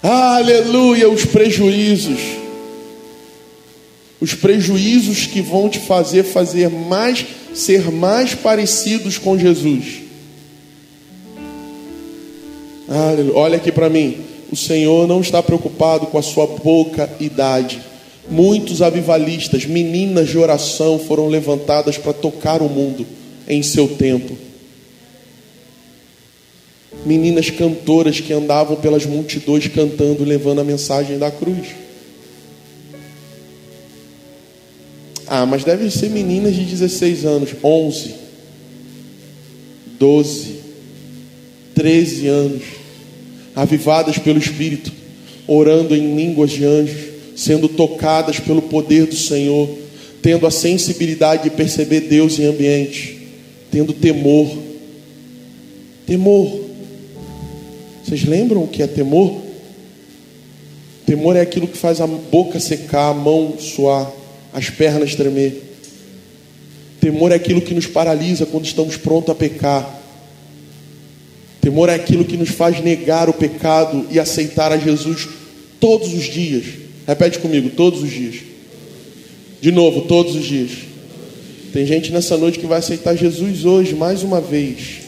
S2: Aleluia, os prejuízos. Os prejuízos que vão te fazer fazer mais, ser mais parecidos com Jesus. Aleluia. Olha aqui para mim. O Senhor não está preocupado com a sua pouca idade. Muitos avivalistas, meninas de oração foram levantadas para tocar o mundo em seu tempo. Meninas cantoras que andavam pelas multidões cantando, levando a mensagem da cruz. Ah, mas devem ser meninas de 16 anos, 11, 12, 13 anos, avivadas pelo Espírito, orando em línguas de anjos, sendo tocadas pelo poder do Senhor, tendo a sensibilidade de perceber Deus em ambiente tendo temor. Temor. Vocês lembram o que é temor? Temor é aquilo que faz a boca secar, a mão suar, as pernas tremer. Temor é aquilo que nos paralisa quando estamos prontos a pecar. Temor é aquilo que nos faz negar o pecado e aceitar a Jesus todos os dias. Repete comigo, todos os dias. De novo, todos os dias. Tem gente nessa noite que vai aceitar Jesus hoje, mais uma vez.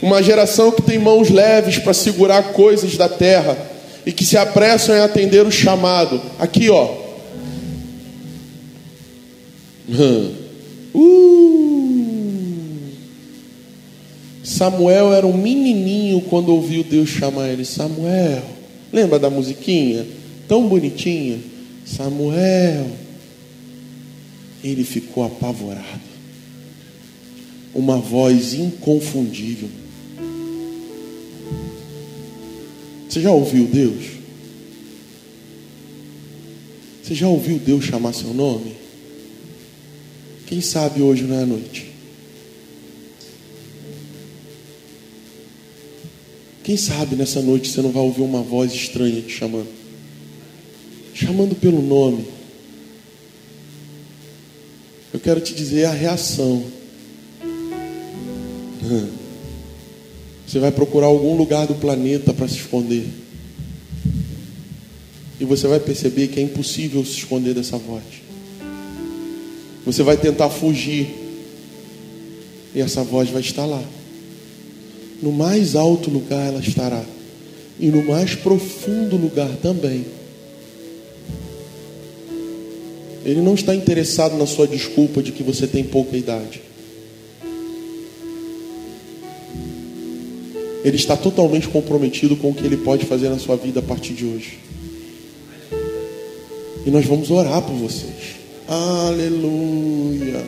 S2: Uma geração que tem mãos leves para segurar coisas da terra e que se apressam em atender o chamado. Aqui, ó. Uh. Samuel era um menininho quando ouviu Deus chamar ele. Samuel. Lembra da musiquinha? Tão bonitinha. Samuel. Ele ficou apavorado. Uma voz inconfundível. Você já ouviu Deus? Você já ouviu Deus chamar seu nome? Quem sabe hoje não é a noite? Quem sabe nessa noite você não vai ouvir uma voz estranha te chamando? Chamando pelo nome. Eu quero te dizer a reação. Você vai procurar algum lugar do planeta para se esconder. E você vai perceber que é impossível se esconder dessa voz. Você vai tentar fugir. E essa voz vai estar lá. No mais alto lugar ela estará. E no mais profundo lugar também. Ele não está interessado na sua desculpa de que você tem pouca idade. Ele está totalmente comprometido com o que ele pode fazer na sua vida a partir de hoje. E nós vamos orar por vocês. Aleluia.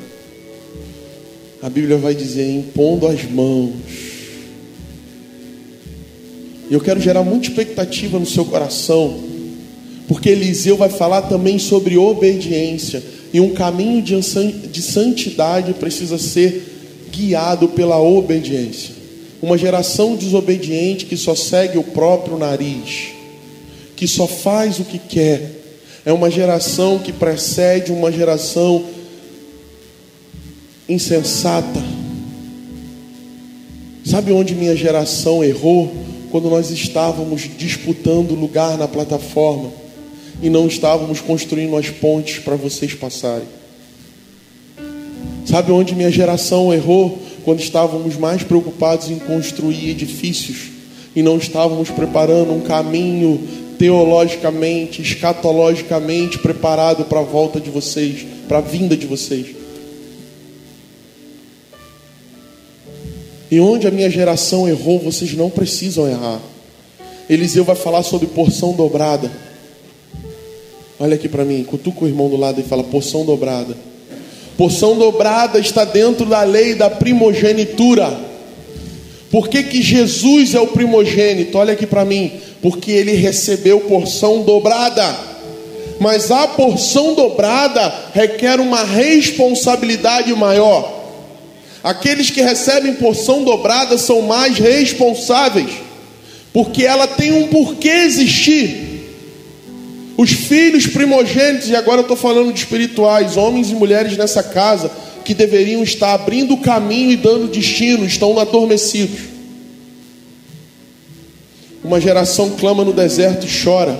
S2: A Bíblia vai dizer: impondo as mãos. E eu quero gerar muita expectativa no seu coração, porque Eliseu vai falar também sobre obediência. E um caminho de santidade precisa ser guiado pela obediência. Uma geração desobediente que só segue o próprio nariz, que só faz o que quer. É uma geração que precede uma geração insensata. Sabe onde minha geração errou? Quando nós estávamos disputando lugar na plataforma e não estávamos construindo as pontes para vocês passarem. Sabe onde minha geração errou? quando estávamos mais preocupados em construir edifícios e não estávamos preparando um caminho teologicamente, escatologicamente preparado para a volta de vocês, para a vinda de vocês. E onde a minha geração errou, vocês não precisam errar. Eliseu vai falar sobre porção dobrada. Olha aqui para mim, cutuca o irmão do lado e fala porção dobrada. Porção dobrada está dentro da lei da primogenitura. Por que, que Jesus é o primogênito? Olha aqui para mim. Porque ele recebeu porção dobrada. Mas a porção dobrada requer uma responsabilidade maior. Aqueles que recebem porção dobrada são mais responsáveis, porque ela tem um porquê existir. Os filhos primogênitos, e agora eu estou falando de espirituais, homens e mulheres nessa casa, que deveriam estar abrindo o caminho e dando destino, estão adormecidos. Uma geração clama no deserto e chora.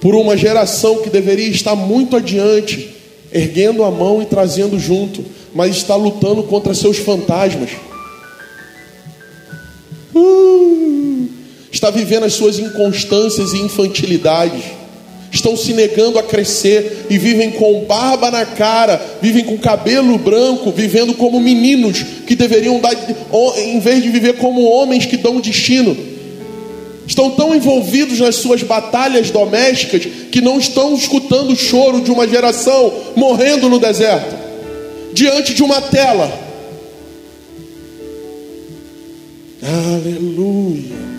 S2: Por uma geração que deveria estar muito adiante, erguendo a mão e trazendo junto, mas está lutando contra seus fantasmas. Uh! Está vivendo as suas inconstâncias e infantilidades, estão se negando a crescer e vivem com barba na cara, vivem com cabelo branco, vivendo como meninos que deveriam dar, em vez de viver como homens que dão destino. Estão tão envolvidos nas suas batalhas domésticas que não estão escutando o choro de uma geração morrendo no deserto, diante de uma tela. Aleluia.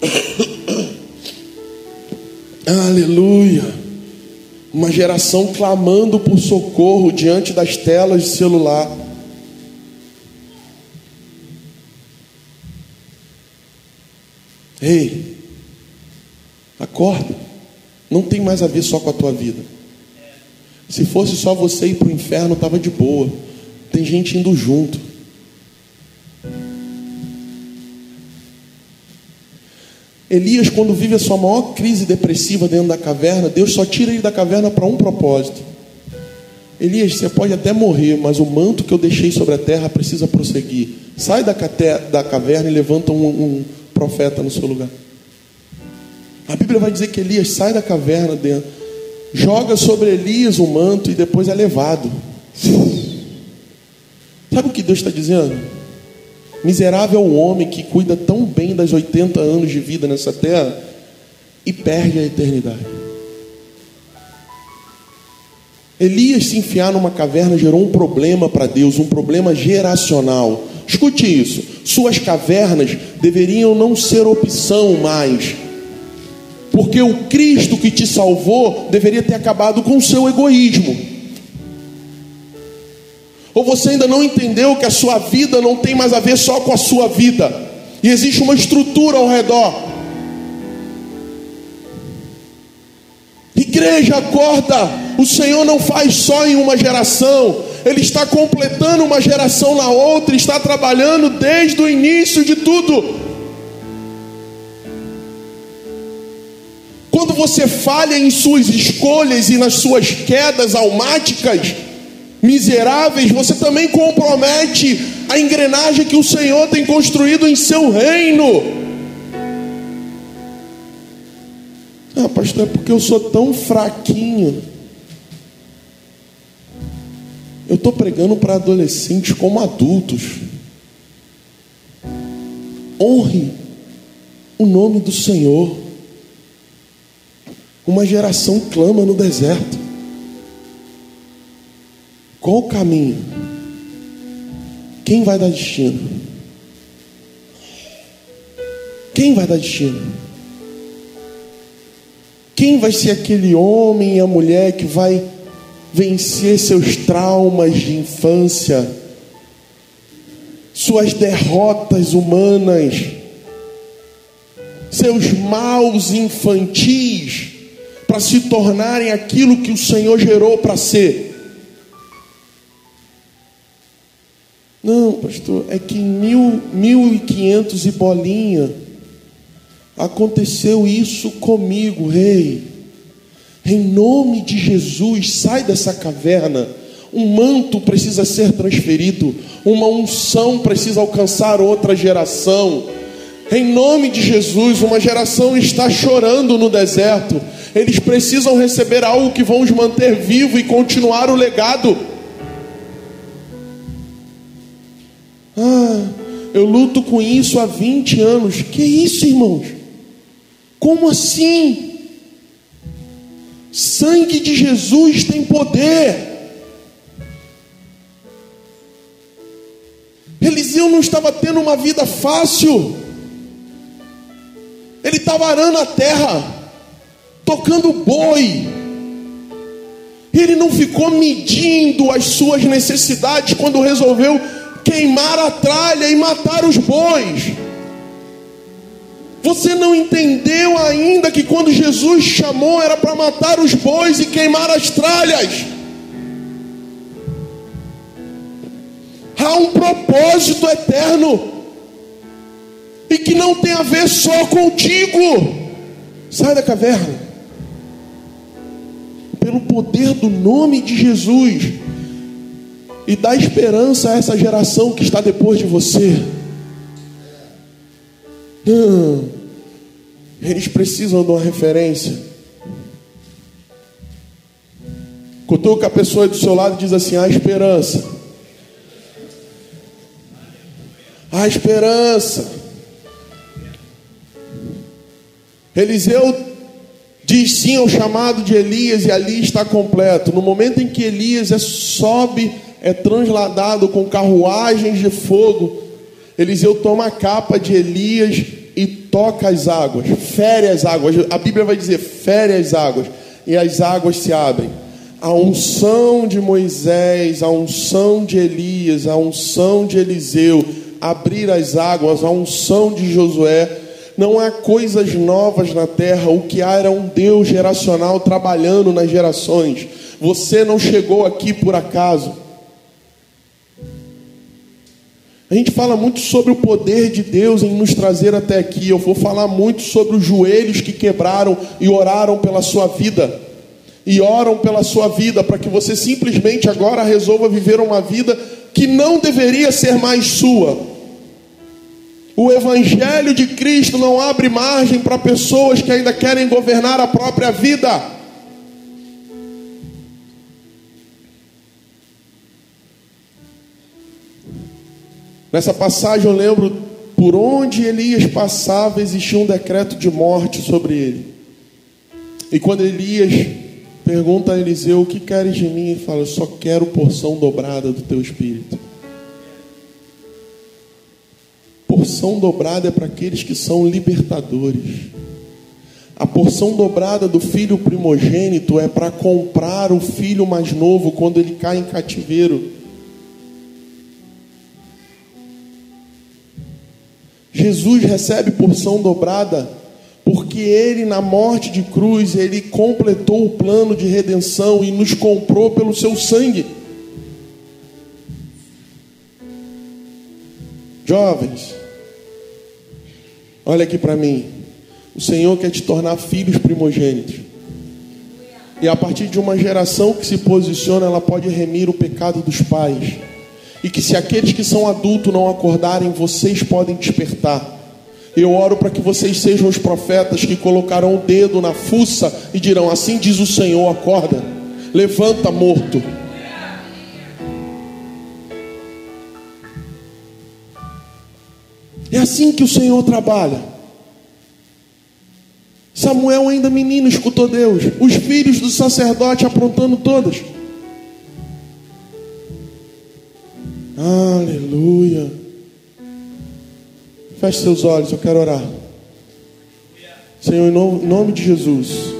S2: Aleluia. Uma geração clamando por socorro diante das telas de celular. Ei, acorda. não tem mais a ver só com a tua vida. Se fosse só você ir para o inferno, estava de boa. Tem gente indo junto. Elias, quando vive a sua maior crise depressiva dentro da caverna, Deus só tira ele da caverna para um propósito. Elias, você pode até morrer, mas o manto que eu deixei sobre a terra precisa prosseguir. Sai da, da caverna e levanta um, um profeta no seu lugar. A Bíblia vai dizer que Elias sai da caverna dentro, joga sobre Elias o manto e depois é levado. Sabe o que Deus está dizendo? Miserável é o homem que cuida tão bem das 80 anos de vida nessa terra e perde a eternidade. Elias se enfiar numa caverna gerou um problema para Deus, um problema geracional. Escute isso: suas cavernas deveriam não ser opção mais, porque o Cristo que te salvou deveria ter acabado com o seu egoísmo. Ou você ainda não entendeu que a sua vida não tem mais a ver só com a sua vida, e existe uma estrutura ao redor. Igreja, acorda! O Senhor não faz só em uma geração, Ele está completando uma geração na outra, está trabalhando desde o início de tudo. Quando você falha em suas escolhas e nas suas quedas almáticas, miseráveis, você também compromete a engrenagem que o Senhor tem construído em seu reino. Ah, pastor, é porque eu sou tão fraquinho. Eu estou pregando para adolescentes como adultos. Honre o nome do Senhor. Uma geração clama no deserto. Qual o caminho? Quem vai dar destino? Quem vai dar destino? Quem vai ser aquele homem e a mulher que vai vencer seus traumas de infância, suas derrotas humanas, seus maus infantis, para se tornarem aquilo que o Senhor gerou para ser? Não, pastor, é que em mil, mil e quinhentos e bolinha aconteceu isso comigo, rei. Em nome de Jesus, sai dessa caverna. Um manto precisa ser transferido, uma unção precisa alcançar outra geração. Em nome de Jesus, uma geração está chorando no deserto. Eles precisam receber algo que vão os manter vivos e continuar o legado. Eu luto com isso há 20 anos. Que isso, irmãos? Como assim? Sangue de Jesus tem poder. Eliseu não estava tendo uma vida fácil. Ele estava arando a terra, tocando boi. Ele não ficou medindo as suas necessidades quando resolveu queimar a tralha e matar os bois. Você não entendeu ainda que quando Jesus chamou era para matar os bois e queimar as tralhas. Há um propósito eterno e que não tem a ver só contigo. Sai da caverna. Pelo poder do nome de Jesus, e dá esperança a essa geração que está depois de você. Hum, eles precisam de uma referência. Cutuca a pessoa do seu lado e diz assim: há esperança. Há esperança. Eliseu diz sim ao chamado de Elias e ali está completo. No momento em que Elias sobe é transladado com carruagens de fogo. Eliseu toma a capa de Elias e toca as águas, fere as águas. A Bíblia vai dizer: fere as águas, e as águas se abrem. A unção de Moisés, a unção de Elias, a unção de Eliseu, abrir as águas, a unção de Josué, Não há coisas novas na terra, o que há era um Deus geracional trabalhando nas gerações. Você não chegou aqui por acaso. A gente fala muito sobre o poder de Deus em nos trazer até aqui. Eu vou falar muito sobre os joelhos que quebraram e oraram pela sua vida. E oram pela sua vida para que você simplesmente agora resolva viver uma vida que não deveria ser mais sua. O Evangelho de Cristo não abre margem para pessoas que ainda querem governar a própria vida. Nessa passagem eu lembro por onde Elias passava existia um decreto de morte sobre ele. E quando Elias pergunta a Eliseu: O que queres de mim? Ele fala: Eu só quero porção dobrada do teu espírito. porção dobrada é para aqueles que são libertadores. A porção dobrada do filho primogênito é para comprar o filho mais novo quando ele cai em cativeiro. Jesus recebe porção dobrada porque ele na morte de cruz ele completou o plano de redenção e nos comprou pelo seu sangue. Jovens, Olha aqui para mim. O Senhor quer te tornar filhos primogênitos. E a partir de uma geração que se posiciona, ela pode remir o pecado dos pais. E que se aqueles que são adultos não acordarem, vocês podem despertar. Eu oro para que vocês sejam os profetas que colocarão o dedo na fuça e dirão: Assim diz o Senhor, acorda, levanta morto. É assim que o Senhor trabalha. Samuel, ainda menino, escutou Deus. Os filhos do sacerdote aprontando todas. Aleluia. Feche seus olhos, eu quero orar. Senhor, em nome de Jesus.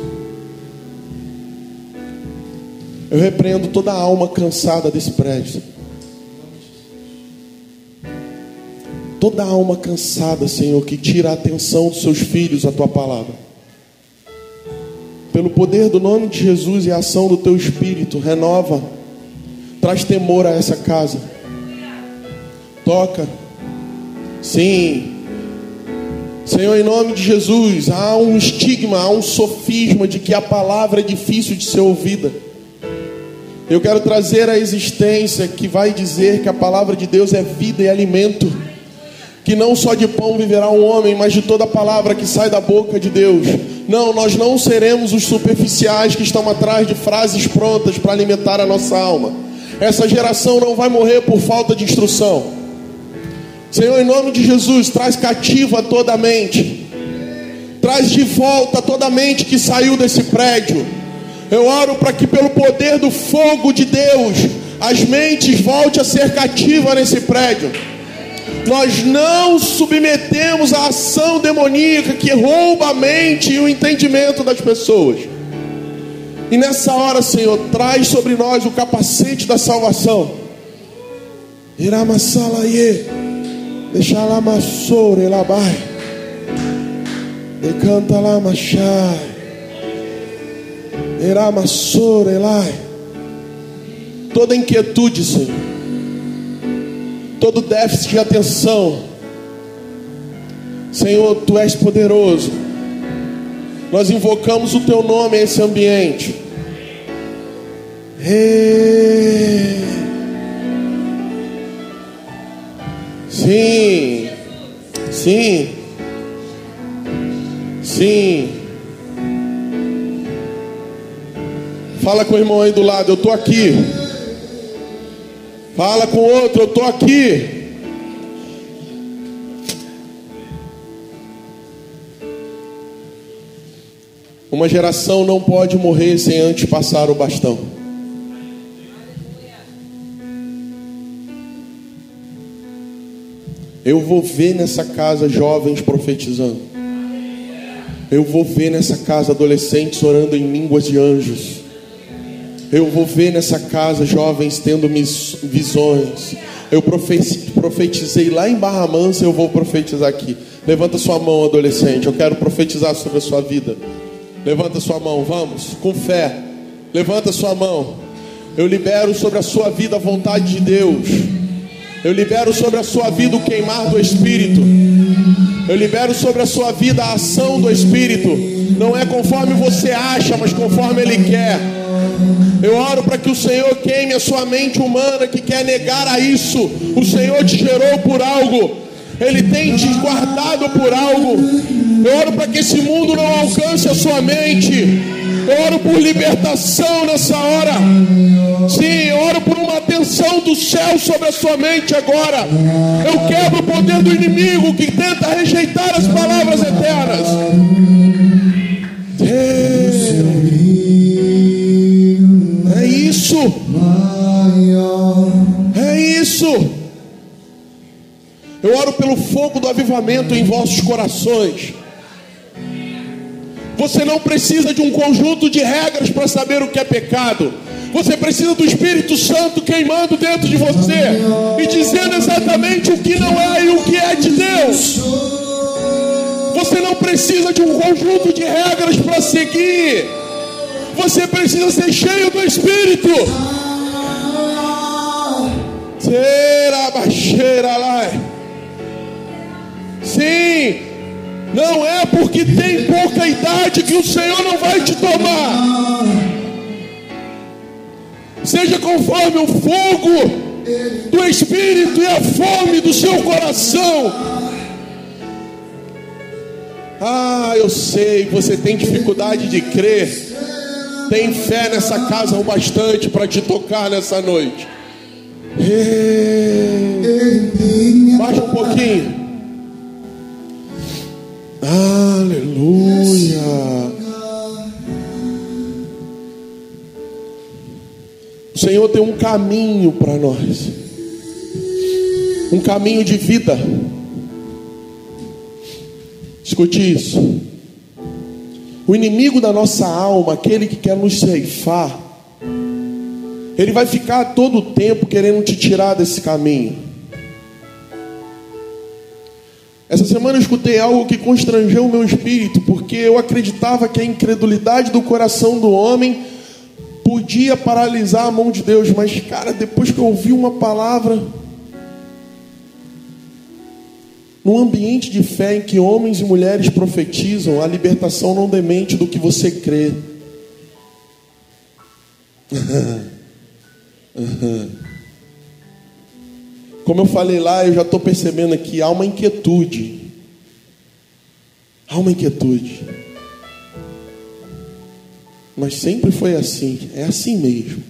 S2: Eu repreendo toda a alma cansada desse prédio. Toda alma cansada, Senhor, que tira a atenção dos seus filhos à tua palavra. Pelo poder do nome de Jesus e a ação do teu espírito, renova, traz temor a essa casa. Toca. Sim. Senhor, em nome de Jesus, há um estigma, há um sofisma de que a palavra é difícil de ser ouvida. Eu quero trazer a existência que vai dizer que a palavra de Deus é vida e alimento que não só de pão viverá um homem, mas de toda palavra que sai da boca de Deus. Não, nós não seremos os superficiais que estão atrás de frases prontas para alimentar a nossa alma. Essa geração não vai morrer por falta de instrução. Senhor, em nome de Jesus, traz cativa toda a mente. Traz de volta toda a mente que saiu desse prédio. Eu oro para que pelo poder do fogo de Deus, as mentes voltem a ser cativas nesse prédio nós não submetemos a ação demoníaca que rouba a mente e o entendimento das pessoas. E nessa hora, Senhor, traz sobre nós o capacete da salvação. Iramassalaie, deixa lá massore labai, decanta lá machai, iramassore lai. Toda inquietude, Senhor todo déficit de atenção. Senhor, tu és poderoso. Nós invocamos o teu nome a esse ambiente. Hey. Sim, sim, sim. Fala com o irmão aí do lado, eu estou aqui. Fala com outro, eu estou aqui. Uma geração não pode morrer sem antes passar o bastão. Eu vou ver nessa casa jovens profetizando. Eu vou ver nessa casa adolescentes orando em línguas de anjos. Eu vou ver nessa casa jovens tendo visões. Eu profetizei lá em Barra Mansa, eu vou profetizar aqui. Levanta sua mão, adolescente. Eu quero profetizar sobre a sua vida. Levanta sua mão, vamos, com fé. Levanta sua mão. Eu libero sobre a sua vida a vontade de Deus. Eu libero sobre a sua vida o queimar do Espírito. Eu libero sobre a sua vida a ação do Espírito. Não é conforme você acha, mas conforme Ele quer. Eu oro para que o Senhor queime a sua mente humana que quer negar a isso. O Senhor te gerou por algo. Ele tem te guardado por algo. Eu oro para que esse mundo não alcance a sua mente. Oro por libertação nessa hora. Sim, oro por uma atenção do céu sobre a sua mente agora. Eu quebro o poder do inimigo que tenta rejeitar as palavras eternas. É isso. É isso. Eu oro pelo fogo do avivamento em vossos corações. Você não precisa de um conjunto de regras para saber o que é pecado. Você precisa do Espírito Santo queimando dentro de você e dizendo exatamente o que não é e o que é de Deus. Você não precisa de um conjunto de regras para seguir. Você precisa ser cheio do Espírito. Sim, não é porque tem pouca idade que o Senhor não vai te tomar. Seja conforme o fogo do Espírito e a fome do seu coração. Ah, eu sei, você tem dificuldade de crer. Tem fé nessa casa o bastante para te tocar nessa noite. Baixa um pouquinho. Aleluia. O Senhor tem um caminho para nós, um caminho de vida. Escute isso. O inimigo da nossa alma, aquele que quer nos ceifar, ele vai ficar todo o tempo querendo te tirar desse caminho. Essa semana eu escutei algo que constrangeu o meu espírito, porque eu acreditava que a incredulidade do coração do homem podia paralisar a mão de Deus, mas, cara, depois que eu ouvi uma palavra, num ambiente de fé em que homens e mulheres profetizam, a libertação não demente do que você crê. Como eu falei lá, eu já estou percebendo aqui, há uma inquietude. Há uma inquietude. Mas sempre foi assim, é assim mesmo.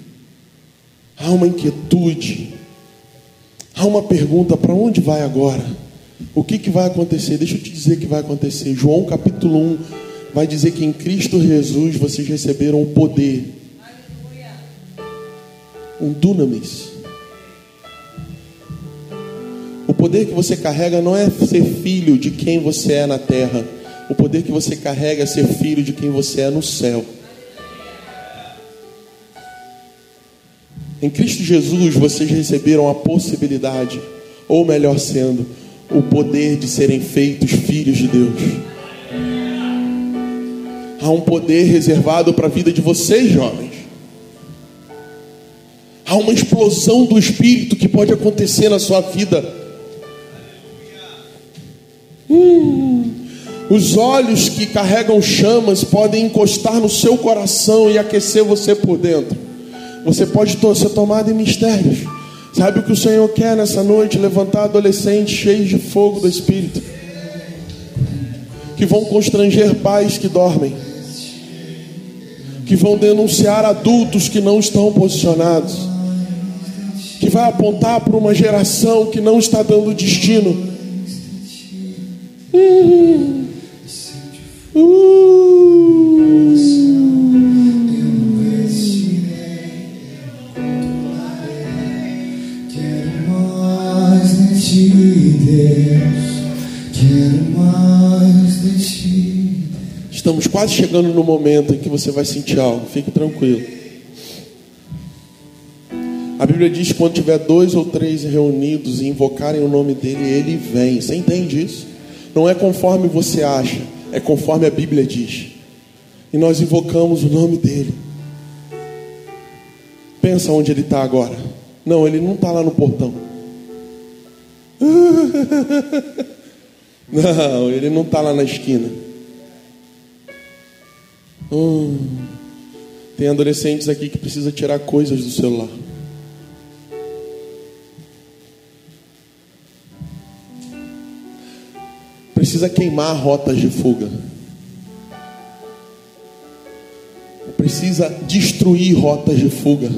S2: Há uma inquietude. Há uma pergunta: para onde vai agora? O que, que vai acontecer? Deixa eu te dizer o que vai acontecer. João capítulo 1 vai dizer que em Cristo Jesus vocês receberam o poder. Um dunamis poder que você carrega não é ser filho de quem você é na terra. O poder que você carrega é ser filho de quem você é no céu. Em Cristo Jesus vocês receberam a possibilidade, ou melhor sendo, o poder de serem feitos filhos de Deus. Há um poder reservado para a vida de vocês, jovens. Há uma explosão do Espírito que pode acontecer na sua vida Hum. Os olhos que carregam chamas podem encostar no seu coração e aquecer você por dentro. Você pode ser tomado em mistérios. Sabe o que o Senhor quer nessa noite? Levantar adolescentes cheios de fogo do Espírito, que vão constranger pais que dormem, que vão denunciar adultos que não estão posicionados, que vai apontar para uma geração que não está dando destino Estamos quase chegando no momento em que você vai sentir algo. Fique tranquilo. A Bíblia diz que quando tiver dois ou três reunidos e invocarem o nome dele, ele vem. Você entende isso? Não é conforme você acha, é conforme a Bíblia diz. E nós invocamos o nome dele. Pensa onde ele está agora. Não, ele não está lá no portão. Não, ele não está lá na esquina. Hum, tem adolescentes aqui que precisa tirar coisas do celular. Precisa queimar rotas de fuga. Precisa destruir rotas de fuga.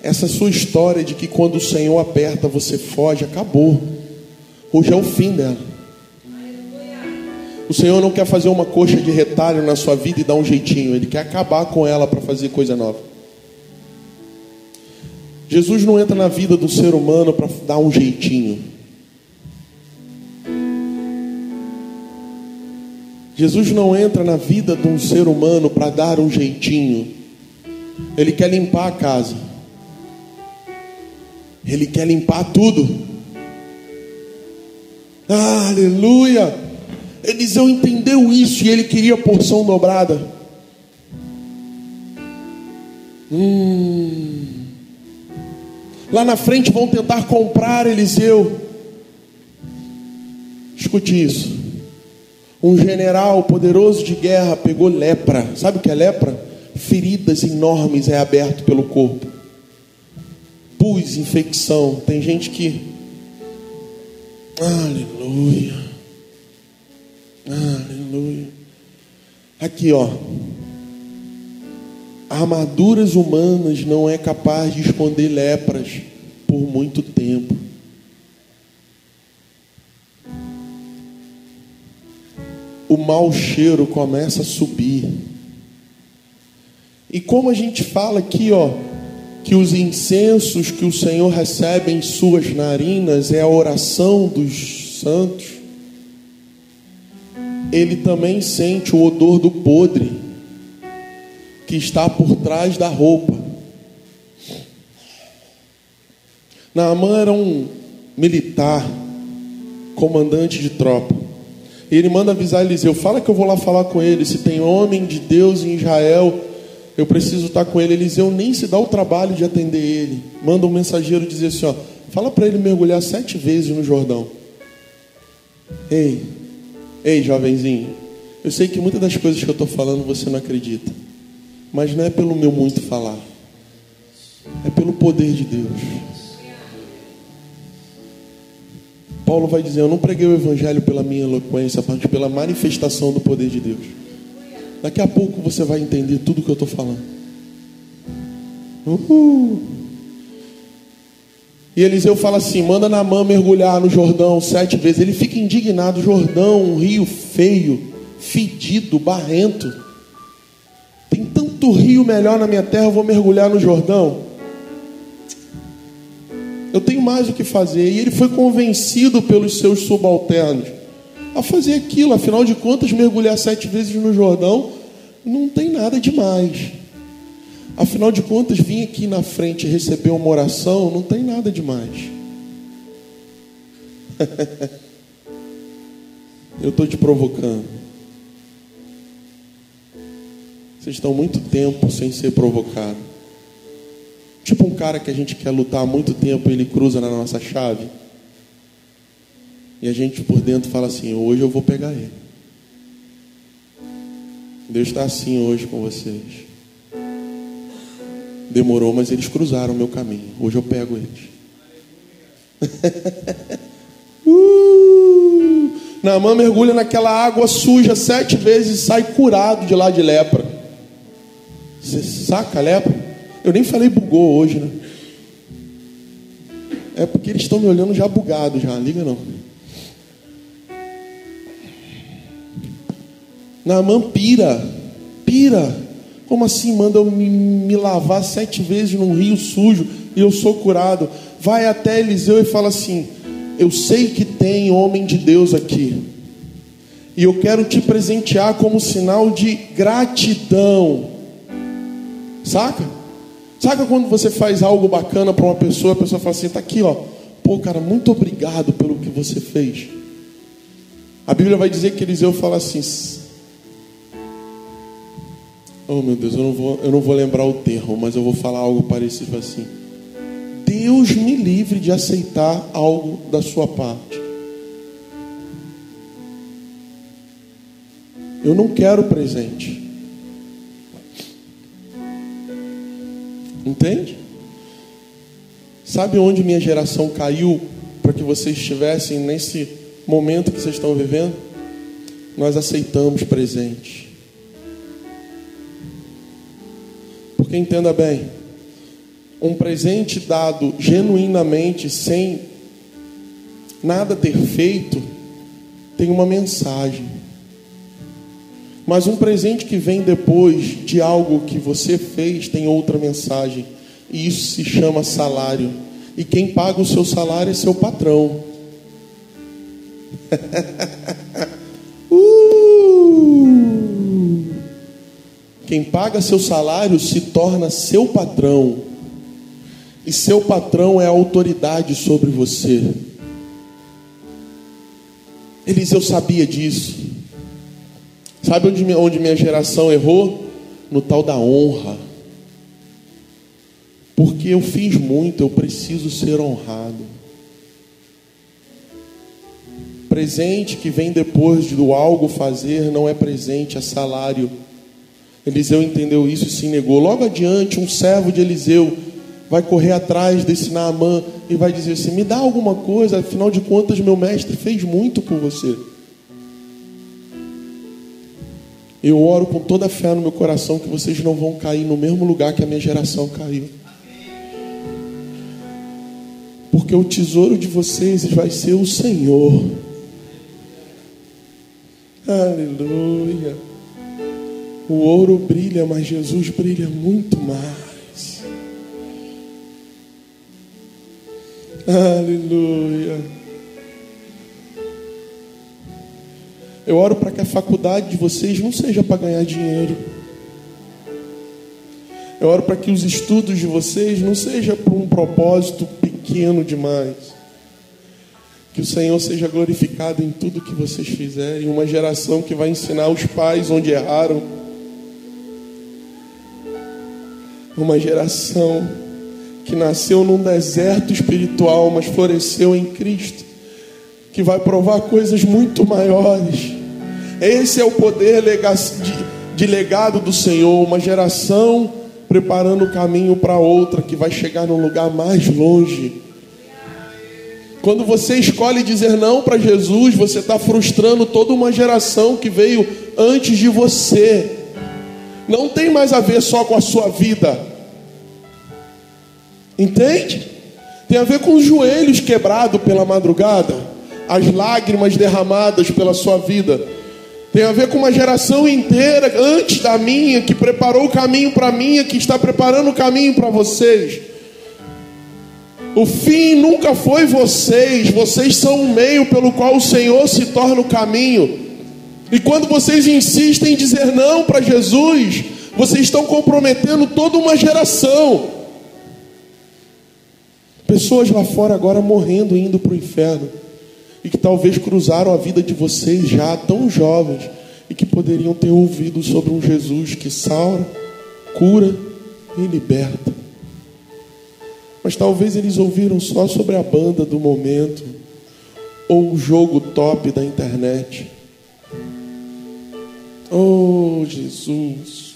S2: Essa sua história de que quando o Senhor aperta você foge, acabou. Hoje é o fim dela. O Senhor não quer fazer uma coxa de retalho na sua vida e dar um jeitinho, Ele quer acabar com ela para fazer coisa nova. Jesus não entra na vida do ser humano para dar um jeitinho. Jesus não entra na vida de um ser humano para dar um jeitinho. Ele quer limpar a casa. Ele quer limpar tudo. aleluia! Eliseu entendeu isso e ele queria porção dobrada. Hum. Lá na frente vão tentar comprar Eliseu. Escute isso. Um general poderoso de guerra pegou lepra. Sabe o que é lepra? Feridas enormes é aberto pelo corpo pus, infecção. Tem gente que. Aleluia. Aleluia. Aqui, ó. Armaduras humanas não é capaz de esconder lepras por muito tempo. O mau cheiro começa a subir. E como a gente fala aqui, ó, que os incensos que o Senhor recebe em suas narinas é a oração dos santos, ele também sente o odor do podre que está por trás da roupa. Naamã era um militar, comandante de tropa. E ele manda avisar Eliseu: fala que eu vou lá falar com ele. Se tem homem de Deus em Israel eu preciso estar com ele. Eliseu nem se dá o trabalho de atender ele. Manda um mensageiro dizer assim: ó, fala para ele mergulhar sete vezes no Jordão. Ei, ei, jovenzinho, eu sei que muitas das coisas que eu estou falando você não acredita, mas não é pelo meu muito falar, é pelo poder de Deus. Paulo vai dizer: Eu não preguei o Evangelho pela minha eloquência, mas pela manifestação do poder de Deus. Daqui a pouco você vai entender tudo que eu estou falando. Uhul. E Eliseu fala assim: manda Namã mergulhar no Jordão sete vezes. Ele fica indignado: Jordão, um rio feio, fedido, barrento. Tanto rio melhor na minha terra, eu vou mergulhar no Jordão. Eu tenho mais o que fazer. E ele foi convencido pelos seus subalternos a fazer aquilo. Afinal de contas, mergulhar sete vezes no Jordão não tem nada demais. Afinal de contas, vir aqui na frente receber uma oração não tem nada demais. Eu estou te provocando. Vocês estão muito tempo sem ser provocado. Tipo um cara que a gente quer lutar há muito tempo, ele cruza na nossa chave. E a gente por dentro fala assim: hoje eu vou pegar ele. Deus está assim hoje com vocês. Demorou, mas eles cruzaram o meu caminho. Hoje eu pego eles. uh! Naamã mergulha naquela água suja sete vezes e sai curado de lá de lepra. Você saca a lepra? Eu nem falei bugou hoje, né? É porque eles estão me olhando já bugado já, liga não. Naamã pira, pira. Como assim manda eu me, me lavar sete vezes num rio sujo e eu sou curado? Vai até Eliseu e fala assim: Eu sei que tem homem de Deus aqui, e eu quero te presentear como sinal de gratidão. Saca? Saca quando você faz algo bacana para uma pessoa, a pessoa fala assim: Está aqui, ó, Pô, cara, muito obrigado pelo que você fez. A Bíblia vai dizer que Eliseu fala assim. Oh meu Deus, eu não vou, eu não vou lembrar o termo, mas eu vou falar algo parecido assim. Deus me livre de aceitar algo da sua parte. Eu não quero presente. Entende? Sabe onde minha geração caiu para que vocês estivessem nesse momento que vocês estão vivendo? Nós aceitamos presente. Porque entenda bem, um presente dado genuinamente, sem nada ter feito, tem uma mensagem. Mas um presente que vem depois de algo que você fez tem outra mensagem. E isso se chama salário. E quem paga o seu salário é seu patrão. uh! Quem paga seu salário se torna seu patrão. E seu patrão é a autoridade sobre você. Eliseu sabia disso. Sabe onde, onde minha geração errou? No tal da honra. Porque eu fiz muito, eu preciso ser honrado. Presente que vem depois do algo fazer não é presente, é salário. Eliseu entendeu isso e se negou. Logo adiante, um servo de Eliseu vai correr atrás desse Naamã e vai dizer assim: Me dá alguma coisa, afinal de contas, meu mestre fez muito por você. Eu oro com toda a fé no meu coração que vocês não vão cair no mesmo lugar que a minha geração caiu. Porque o tesouro de vocês vai ser o Senhor. Aleluia. O ouro brilha, mas Jesus brilha muito mais. Aleluia. Eu oro para que a faculdade de vocês não seja para ganhar dinheiro. Eu oro para que os estudos de vocês não seja por um propósito pequeno demais. Que o Senhor seja glorificado em tudo que vocês fizerem. Uma geração que vai ensinar os pais onde erraram. Uma geração que nasceu num deserto espiritual, mas floresceu em Cristo. Que vai provar coisas muito maiores. Esse é o poder de legado do Senhor. Uma geração preparando o caminho para outra que vai chegar num lugar mais longe. Quando você escolhe dizer não para Jesus, você está frustrando toda uma geração que veio antes de você. Não tem mais a ver só com a sua vida. Entende? Tem a ver com os joelhos quebrados pela madrugada, as lágrimas derramadas pela sua vida tem a ver com uma geração inteira antes da minha, que preparou o caminho para minha, que está preparando o caminho para vocês. O fim nunca foi vocês, vocês são o meio pelo qual o Senhor se torna o caminho. E quando vocês insistem em dizer não para Jesus, vocês estão comprometendo toda uma geração. Pessoas lá fora agora morrendo, indo para o inferno e que talvez cruzaram a vida de vocês já tão jovens e que poderiam ter ouvido sobre um Jesus que salva, cura e liberta. Mas talvez eles ouviram só sobre a banda do momento ou o jogo top da internet. Oh, Jesus.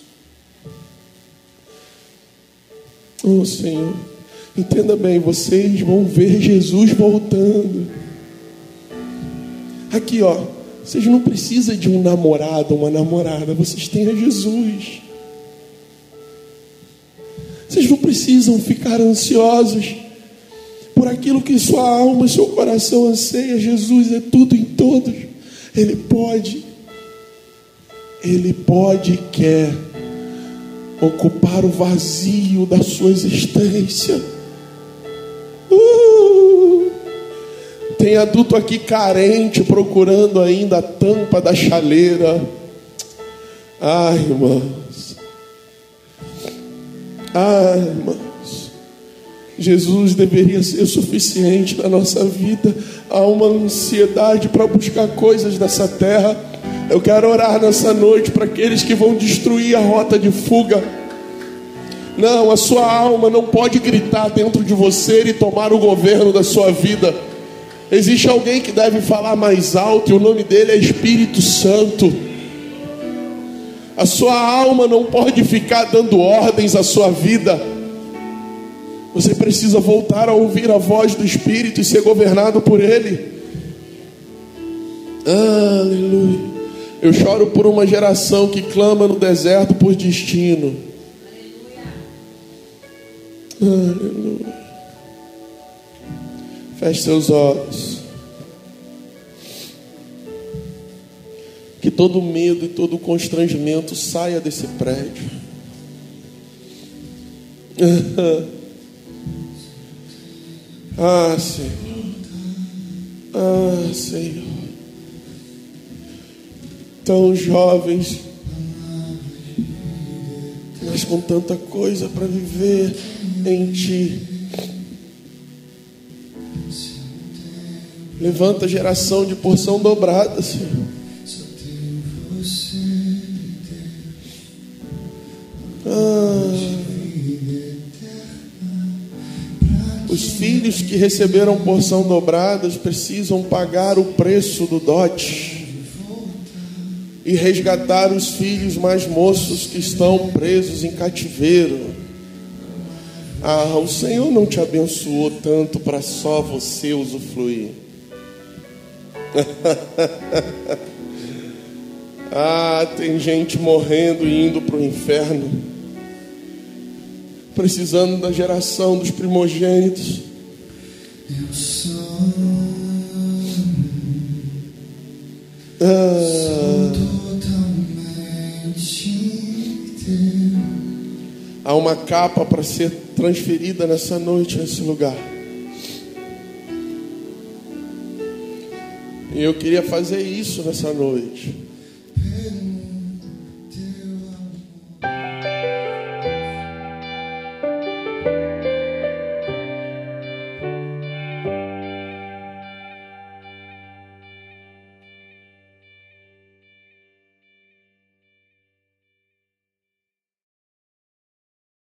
S2: Oh, Senhor. Entenda bem, vocês vão ver Jesus voltando. Aqui, ó. Vocês não precisam de um namorado, uma namorada. Vocês têm a Jesus. Vocês não precisam ficar ansiosos por aquilo que sua alma, seu coração anseia. Jesus é tudo em todos. Ele pode, Ele pode e quer ocupar o vazio da sua existência. Tem adulto aqui carente, procurando ainda a tampa da chaleira. Ai, irmãos. Ai, irmãos. Jesus deveria ser suficiente na nossa vida. Há uma ansiedade para buscar coisas dessa terra. Eu quero orar nessa noite para aqueles que vão destruir a rota de fuga. Não, a sua alma não pode gritar dentro de você e tomar o governo da sua vida. Existe alguém que deve falar mais alto e o nome dele é Espírito Santo. A sua alma não pode ficar dando ordens à sua vida. Você precisa voltar a ouvir a voz do Espírito e ser governado por Ele. Aleluia. Eu choro por uma geração que clama no deserto por destino. Aleluia. Feche seus olhos. Que todo medo e todo constrangimento saia desse prédio. Ah, Senhor. Ah, Senhor. Tão jovens, mas com tanta coisa para viver em Ti. Levanta a geração de porção dobrada, Senhor. Ah. Os filhos que receberam porção dobrada precisam pagar o preço do dote e resgatar os filhos mais moços que estão presos em cativeiro. Ah, o Senhor não te abençoou tanto para só você usufruir. ah, tem gente morrendo e indo para o inferno precisando da geração dos primogênitos. Ah, há uma capa para ser transferida nessa noite, nesse lugar. e Eu queria fazer isso nessa noite.